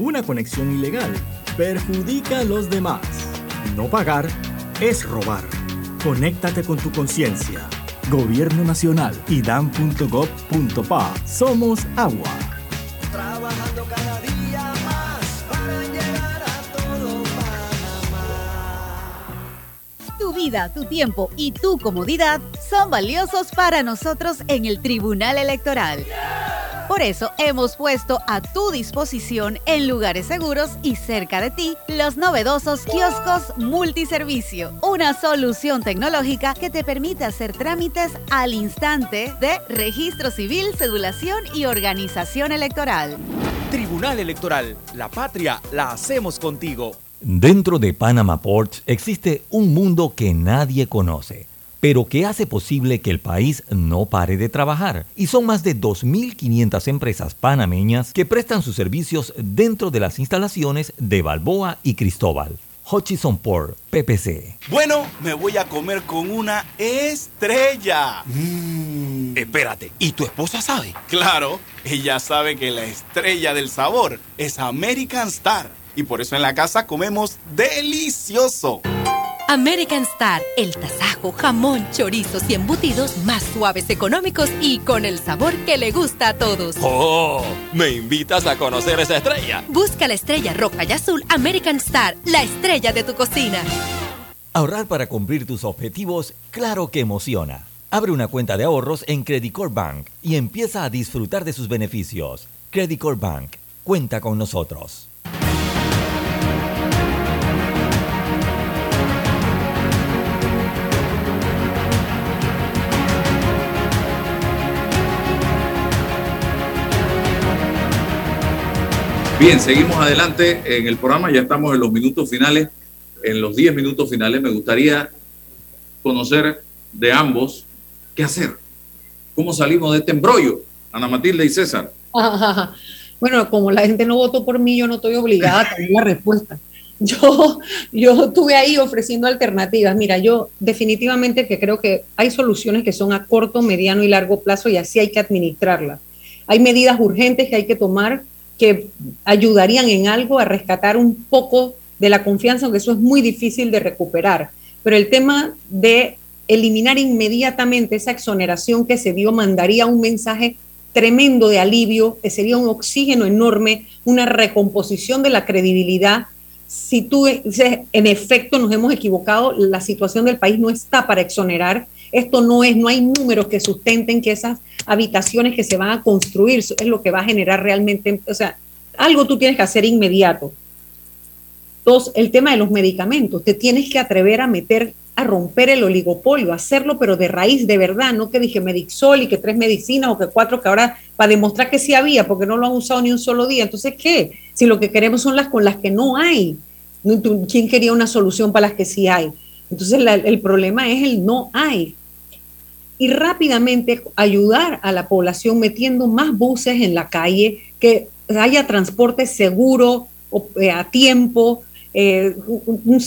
Una conexión ilegal perjudica a los demás. No pagar es robar. Conéctate con tu conciencia. Gobierno Nacional y dan.gov.pa. Somos agua. Trabajando cada día más para llegar a todo Panamá. Tu vida, tu tiempo y tu comodidad son valiosos para nosotros en el Tribunal Electoral. Por eso hemos puesto a tu disposición en lugares seguros y cerca de ti los novedosos kioscos multiservicio, una solución tecnológica que te permite hacer trámites al instante de registro civil, cedulación y organización electoral. Tribunal Electoral, la patria la hacemos contigo. Dentro de Panama Ports existe un mundo que nadie conoce, pero que hace posible que el país no pare de trabajar. Y son más de 2.500 empresas panameñas que prestan sus servicios dentro de las instalaciones de Balboa y Cristóbal. Hutchison Port, PPC. Bueno, me voy a comer con una estrella. Espérate, ¿y tu esposa sabe? Claro, ella sabe que la estrella del sabor es American Star. Y por eso en la casa comemos delicioso. American Star, el tasajo, jamón, chorizos y embutidos más suaves, económicos y con el sabor que le gusta a todos. ¡Oh! ¿Me invitas a conocer esa estrella? Busca la estrella roja y azul American Star, la estrella de tu cocina. Ahorrar para cumplir tus objetivos, claro que emociona. Abre una cuenta de ahorros en Credit Corp Bank y empieza a disfrutar de sus beneficios. Credit Corp Bank, cuenta con nosotros. Bien, seguimos adelante en el programa, ya estamos en los minutos finales. En los 10 minutos finales me gustaría conocer de ambos qué hacer. ¿Cómo salimos de este embrollo? Ana Matilde y César. *laughs* Bueno, como la gente no votó por mí, yo no estoy obligada a tener la respuesta. Yo, yo estuve ahí ofreciendo alternativas. Mira, yo definitivamente que creo que hay soluciones que son a corto, mediano y largo plazo y así hay que administrarlas. Hay medidas urgentes que hay que tomar que ayudarían en algo a rescatar un poco de la confianza, aunque eso es muy difícil de recuperar. Pero el tema de eliminar inmediatamente esa exoneración que se dio mandaría un mensaje tremendo de alivio, que sería un oxígeno enorme, una recomposición de la credibilidad. Si tú en efecto nos hemos equivocado, la situación del país no está para exonerar, esto no es, no hay números que sustenten que esas habitaciones que se van a construir es lo que va a generar realmente, o sea, algo tú tienes que hacer inmediato. Dos, el tema de los medicamentos, te tienes que atrever a meter, a romper el oligopolio, hacerlo pero de raíz, de verdad, no que dije Medixol y que tres medicinas o que cuatro que ahora para demostrar que sí había, porque no lo han usado ni un solo día. Entonces, ¿qué? Si lo que queremos son las con las que no hay. ¿Quién quería una solución para las que sí hay? Entonces, el problema es el no hay y rápidamente ayudar a la población metiendo más buses en la calle, que haya transporte seguro eh, a tiempo, eh, un,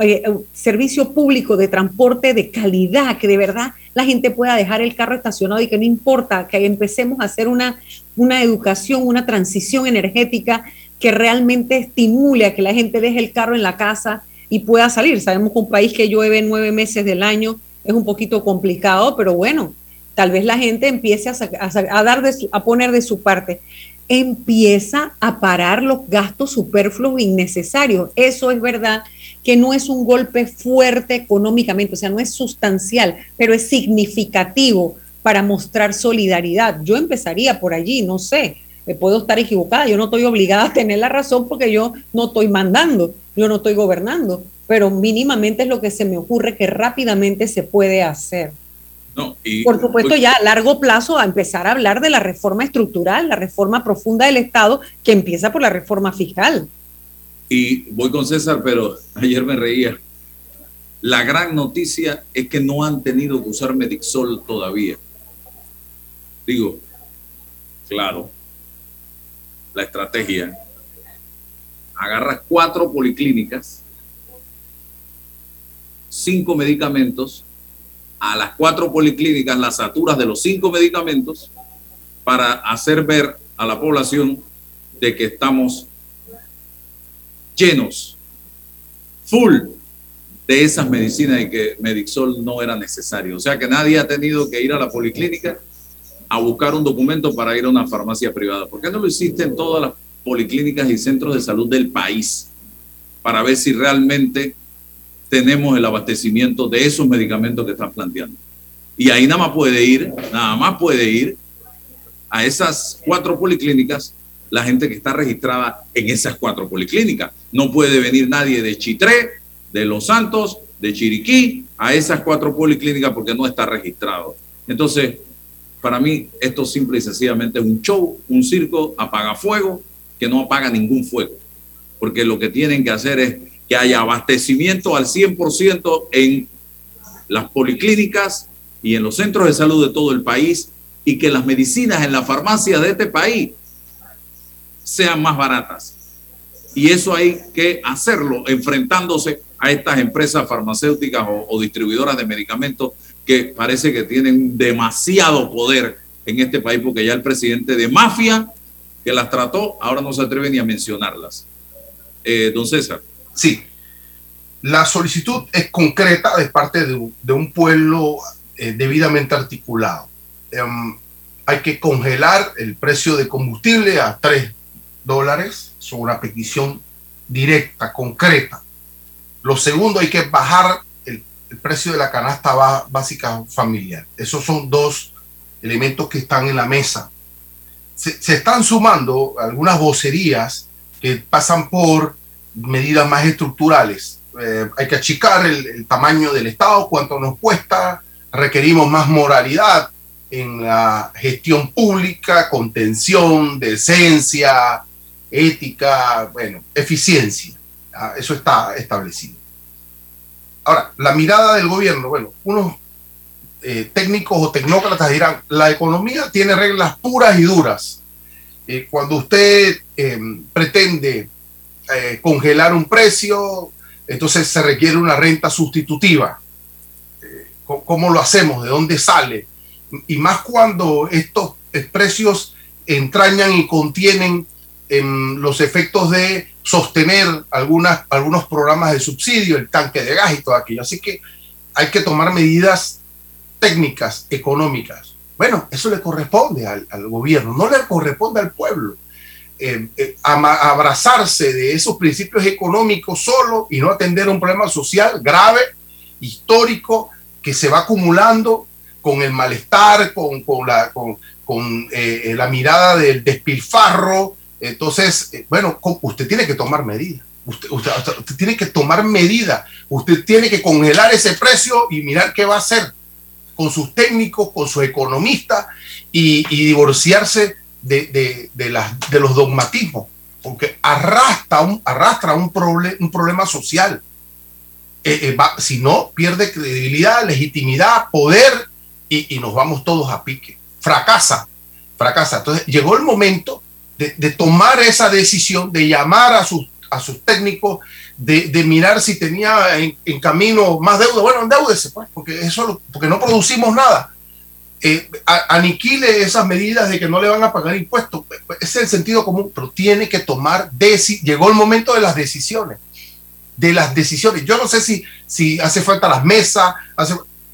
eh, servicio público de transporte de calidad, que de verdad la gente pueda dejar el carro estacionado y que no importa, que empecemos a hacer una, una educación, una transición energética que realmente estimule a que la gente deje el carro en la casa y pueda salir. Sabemos que un país que llueve nueve meses del año, es un poquito complicado, pero bueno, tal vez la gente empiece a, dar a poner de su parte. Empieza a parar los gastos superfluos innecesarios. Eso es verdad que no es un golpe fuerte económicamente, o sea, no es sustancial, pero es significativo para mostrar solidaridad. Yo empezaría por allí, no sé, me puedo estar equivocada, yo no estoy obligada a tener la razón porque yo no estoy mandando, yo no estoy gobernando, pero mínimamente es lo que se me ocurre que rápidamente se puede hacer. No, y, Por supuesto, ya a largo plazo a empezar a hablar de la reforma estructural, la reforma profunda del Estado, que empieza por la reforma fiscal. Y voy con César, pero ayer me reía. La gran noticia es que no han tenido que usar Medixol todavía. Digo, claro, la estrategia. Agarras cuatro policlínicas, cinco medicamentos, a las cuatro policlínicas las saturas de los cinco medicamentos para hacer ver a la población de que estamos llenos, full de esas medicinas y que Medixol no era necesario. O sea que nadie ha tenido que ir a la policlínica a buscar un documento para ir a una farmacia privada. ¿Por qué no lo hiciste en todas las policlínicas y centros de salud del país para ver si realmente tenemos el abastecimiento de esos medicamentos que están planteando? Y ahí nada más puede ir, nada más puede ir a esas cuatro policlínicas la gente que está registrada en esas cuatro policlínicas. No puede venir nadie de Chitré, de Los Santos, de Chiriquí, a esas cuatro policlínicas porque no está registrado. Entonces, para mí, esto simple y sencillamente es un show, un circo, apaga fuego, que no apaga ningún fuego. Porque lo que tienen que hacer es que haya abastecimiento al 100% en las policlínicas y en los centros de salud de todo el país y que las medicinas en las farmacias de este país sean más baratas. Y eso hay que hacerlo enfrentándose a estas empresas farmacéuticas o, distribuidoras de medicamentos que parece que tienen demasiado poder en este país porque ya el presidente de mafia que las trató ahora no se atreve ni a mencionarlas. Eh, don César. Sí, la solicitud es concreta de parte de, un pueblo eh, debidamente articulado. Em, hay que congelar el precio de combustible a 3 dólares, son una petición directa, concreta. Lo segundo, hay que bajar el, precio de la canasta básica familiar. Esos son dos elementos que están en la mesa. Se, están sumando algunas vocerías que pasan por medidas más estructurales. Eh, hay que achicar el, tamaño del Estado, cuánto nos cuesta, requerimos más moralidad en la gestión pública, contención, decencia, ética, bueno, eficiencia. Eso está establecido. Ahora, la mirada del gobierno, bueno, unos eh, técnicos o tecnócratas dirán, la economía tiene reglas puras y duras. Eh, cuando usted eh, congelar un precio, entonces se requiere una renta sustitutiva. ¿Cómo lo hacemos? ¿De dónde sale? Y más cuando estos precios entrañan y contienen en los efectos de sostener algunos programas de subsidio, el tanque de gas y todo aquello. Así que hay que tomar medidas técnicas, económicas. Bueno, eso le corresponde al, gobierno, no le corresponde al pueblo. Eh, eh, abrazarse de esos principios económicos solo y no atender un problema social grave, histórico, que se va acumulando con el malestar, con, la, con, eh, la mirada del despilfarro, entonces, bueno, usted tiene que tomar medidas. Usted, tiene que tomar medidas. Usted tiene que congelar ese precio y mirar qué va a hacer con sus técnicos, con sus economistas y, divorciarse de, de, los dogmatismos, porque arrastra un, arrastra un, un problema social. Eh, eh, si no, pierde credibilidad, legitimidad, poder y, y nos vamos todos a pique. Fracasa, fracasa. Entonces llegó el momento de, tomar esa decisión, de llamar a sus, a sus técnicos, de, mirar si tenía en, camino más deuda. Bueno, endeudese, pues, porque, eso, porque no producimos nada. Eh, aniquile esas medidas de que no le van a pagar impuestos. Es el sentido común, pero tiene que tomar, llegó el momento de las decisiones, de las decisiones. Yo no sé si, si hace falta las mesas,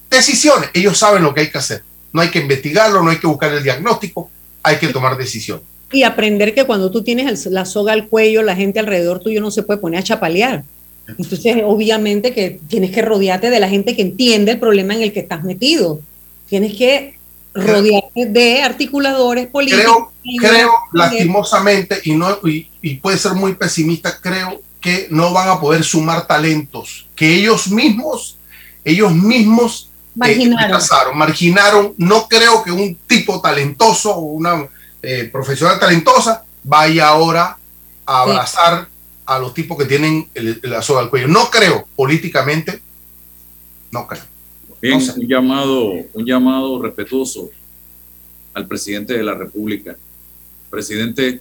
decisiones. Ellos saben lo que hay que hacer. No hay que investigarlo, no hay que buscar el diagnóstico, hay que tomar decisiones y aprender que cuando tú tienes la soga al cuello, la gente alrededor tuyo no se puede poner a chapalear. Entonces, obviamente que tienes que rodearte de la gente que entiende el problema en el que estás metido. Tienes que rodearte de articuladores políticos. Creo, creo lastimosamente, y, no, y, puede ser muy pesimista, creo que no van a poder sumar talentos, que ellos mismos, ellos mismos marginaron. marginaron. No creo que un tipo talentoso o una eh, profesional talentosa vaya ahora a abrazar a los tipos que tienen el, la soga al cuello. No creo, políticamente, no creo. Bien, un llamado, un llamado respetuoso al presidente de la República. Presidente,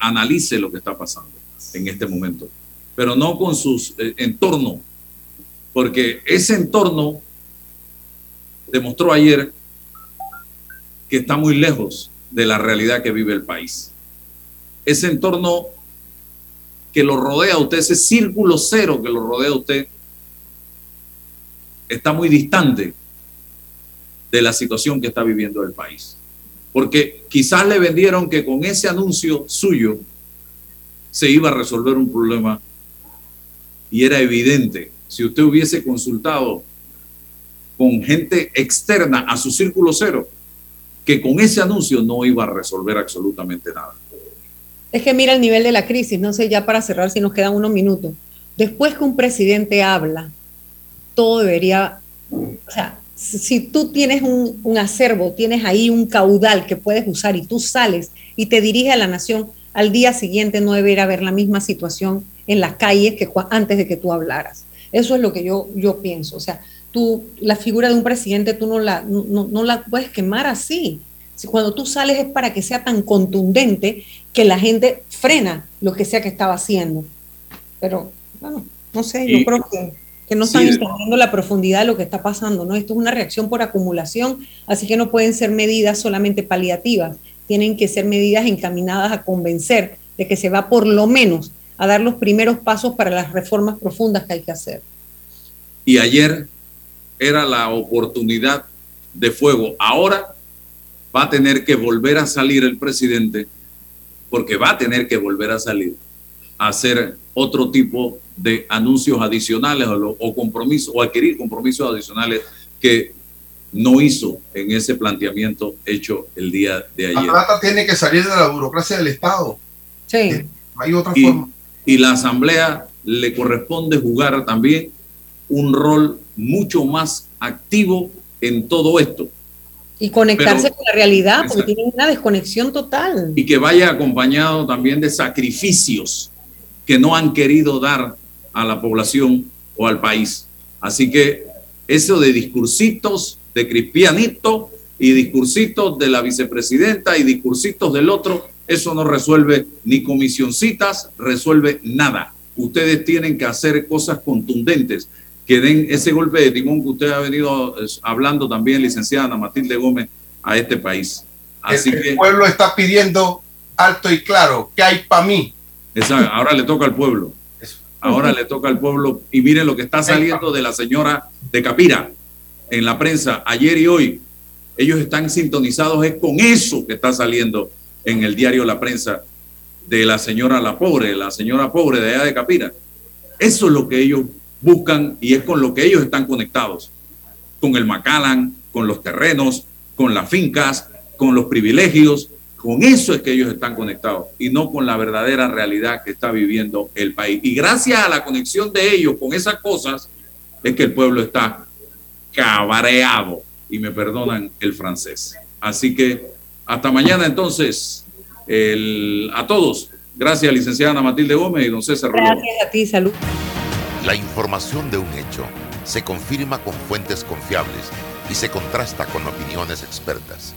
analice lo que está pasando en este momento, pero no con sus eh, entornos, porque ese entorno demostró ayer que está muy lejos de la realidad que vive el país. Ese entorno que lo rodea a usted, ese círculo cero que lo rodea a usted, está muy distante de la situación que está viviendo el país. Porque quizás le vendieron que con ese anuncio suyo se iba a resolver un problema y era evidente, si usted hubiese consultado con gente externa a su círculo cero, que con ese anuncio no iba a resolver absolutamente nada. Es que mira el nivel de la crisis, no sé ya para cerrar si nos quedan unos minutos. Después que un presidente habla, todo debería, o sea, si tú tienes un, un, acervo, tienes ahí un caudal que puedes usar y tú sales y te diriges a la nación, al día siguiente no debería haber la misma situación en las calles que antes de que tú hablaras. Eso es lo que yo, yo pienso. O sea, tú, la figura de un presidente tú no la, no, no la puedes quemar así. Si cuando tú sales es para que sea tan contundente que la gente frena lo que sea que estaba haciendo. Pero, bueno, no sé, yo creo que, que no están entendiendo la profundidad de lo que está pasando, ¿no? Esto es una reacción por acumulación, así que no pueden ser medidas solamente paliativas, tienen que ser medidas encaminadas a convencer de que se va por lo menos a dar los primeros pasos para las reformas profundas que hay que hacer. Y ayer era la oportunidad de fuego. Ahora va a tener que volver a salir el presidente, porque va a tener que volver a salir hacer otro tipo de anuncios adicionales o, compromisos o adquirir compromisos adicionales que no hizo en ese planteamiento hecho el día de ayer. La plata tiene que salir de la burocracia del Estado. Sí. Eh, hay otra forma. Y la Asamblea le corresponde jugar también un rol mucho más activo en todo esto. Y conectarse con la realidad, porque tiene una desconexión total. Y que vaya acompañado también de sacrificios que no han querido dar a la población o al país. Así que eso de discursitos de Crispianito y discursitos de la vicepresidenta y discursitos del otro, eso no resuelve ni comisioncitas, resuelve nada. Ustedes tienen que hacer cosas contundentes que den ese golpe de timón que usted ha venido eh, hablando también, licenciada Ana Matilde Gómez, a este país. Así el, que, el pueblo está pidiendo alto y claro, ¿qué hay para mí? Ahora le toca al pueblo. Ahora le toca al pueblo. Y miren lo que está saliendo de la señora de Capira en la prensa ayer y hoy. Ellos están sintonizados es con eso que está saliendo en el diario La Prensa de la señora La Pobre, la señora pobre de allá de Capira. Eso es lo que ellos buscan y es con lo que ellos están conectados, con el Macallan, con los terrenos, con las fincas, con los privilegios, con eso es que ellos están conectados y no con la verdadera realidad que está viviendo el país. Y gracias a la conexión de ellos con esas cosas es que el pueblo está cabreado y me perdonan el francés. Así que hasta mañana entonces, a todos. Gracias, licenciada Ana Matilde Gómez y don César Gracias a ti, salud. La información de un hecho se confirma con fuentes confiables y se contrasta con opiniones expertas.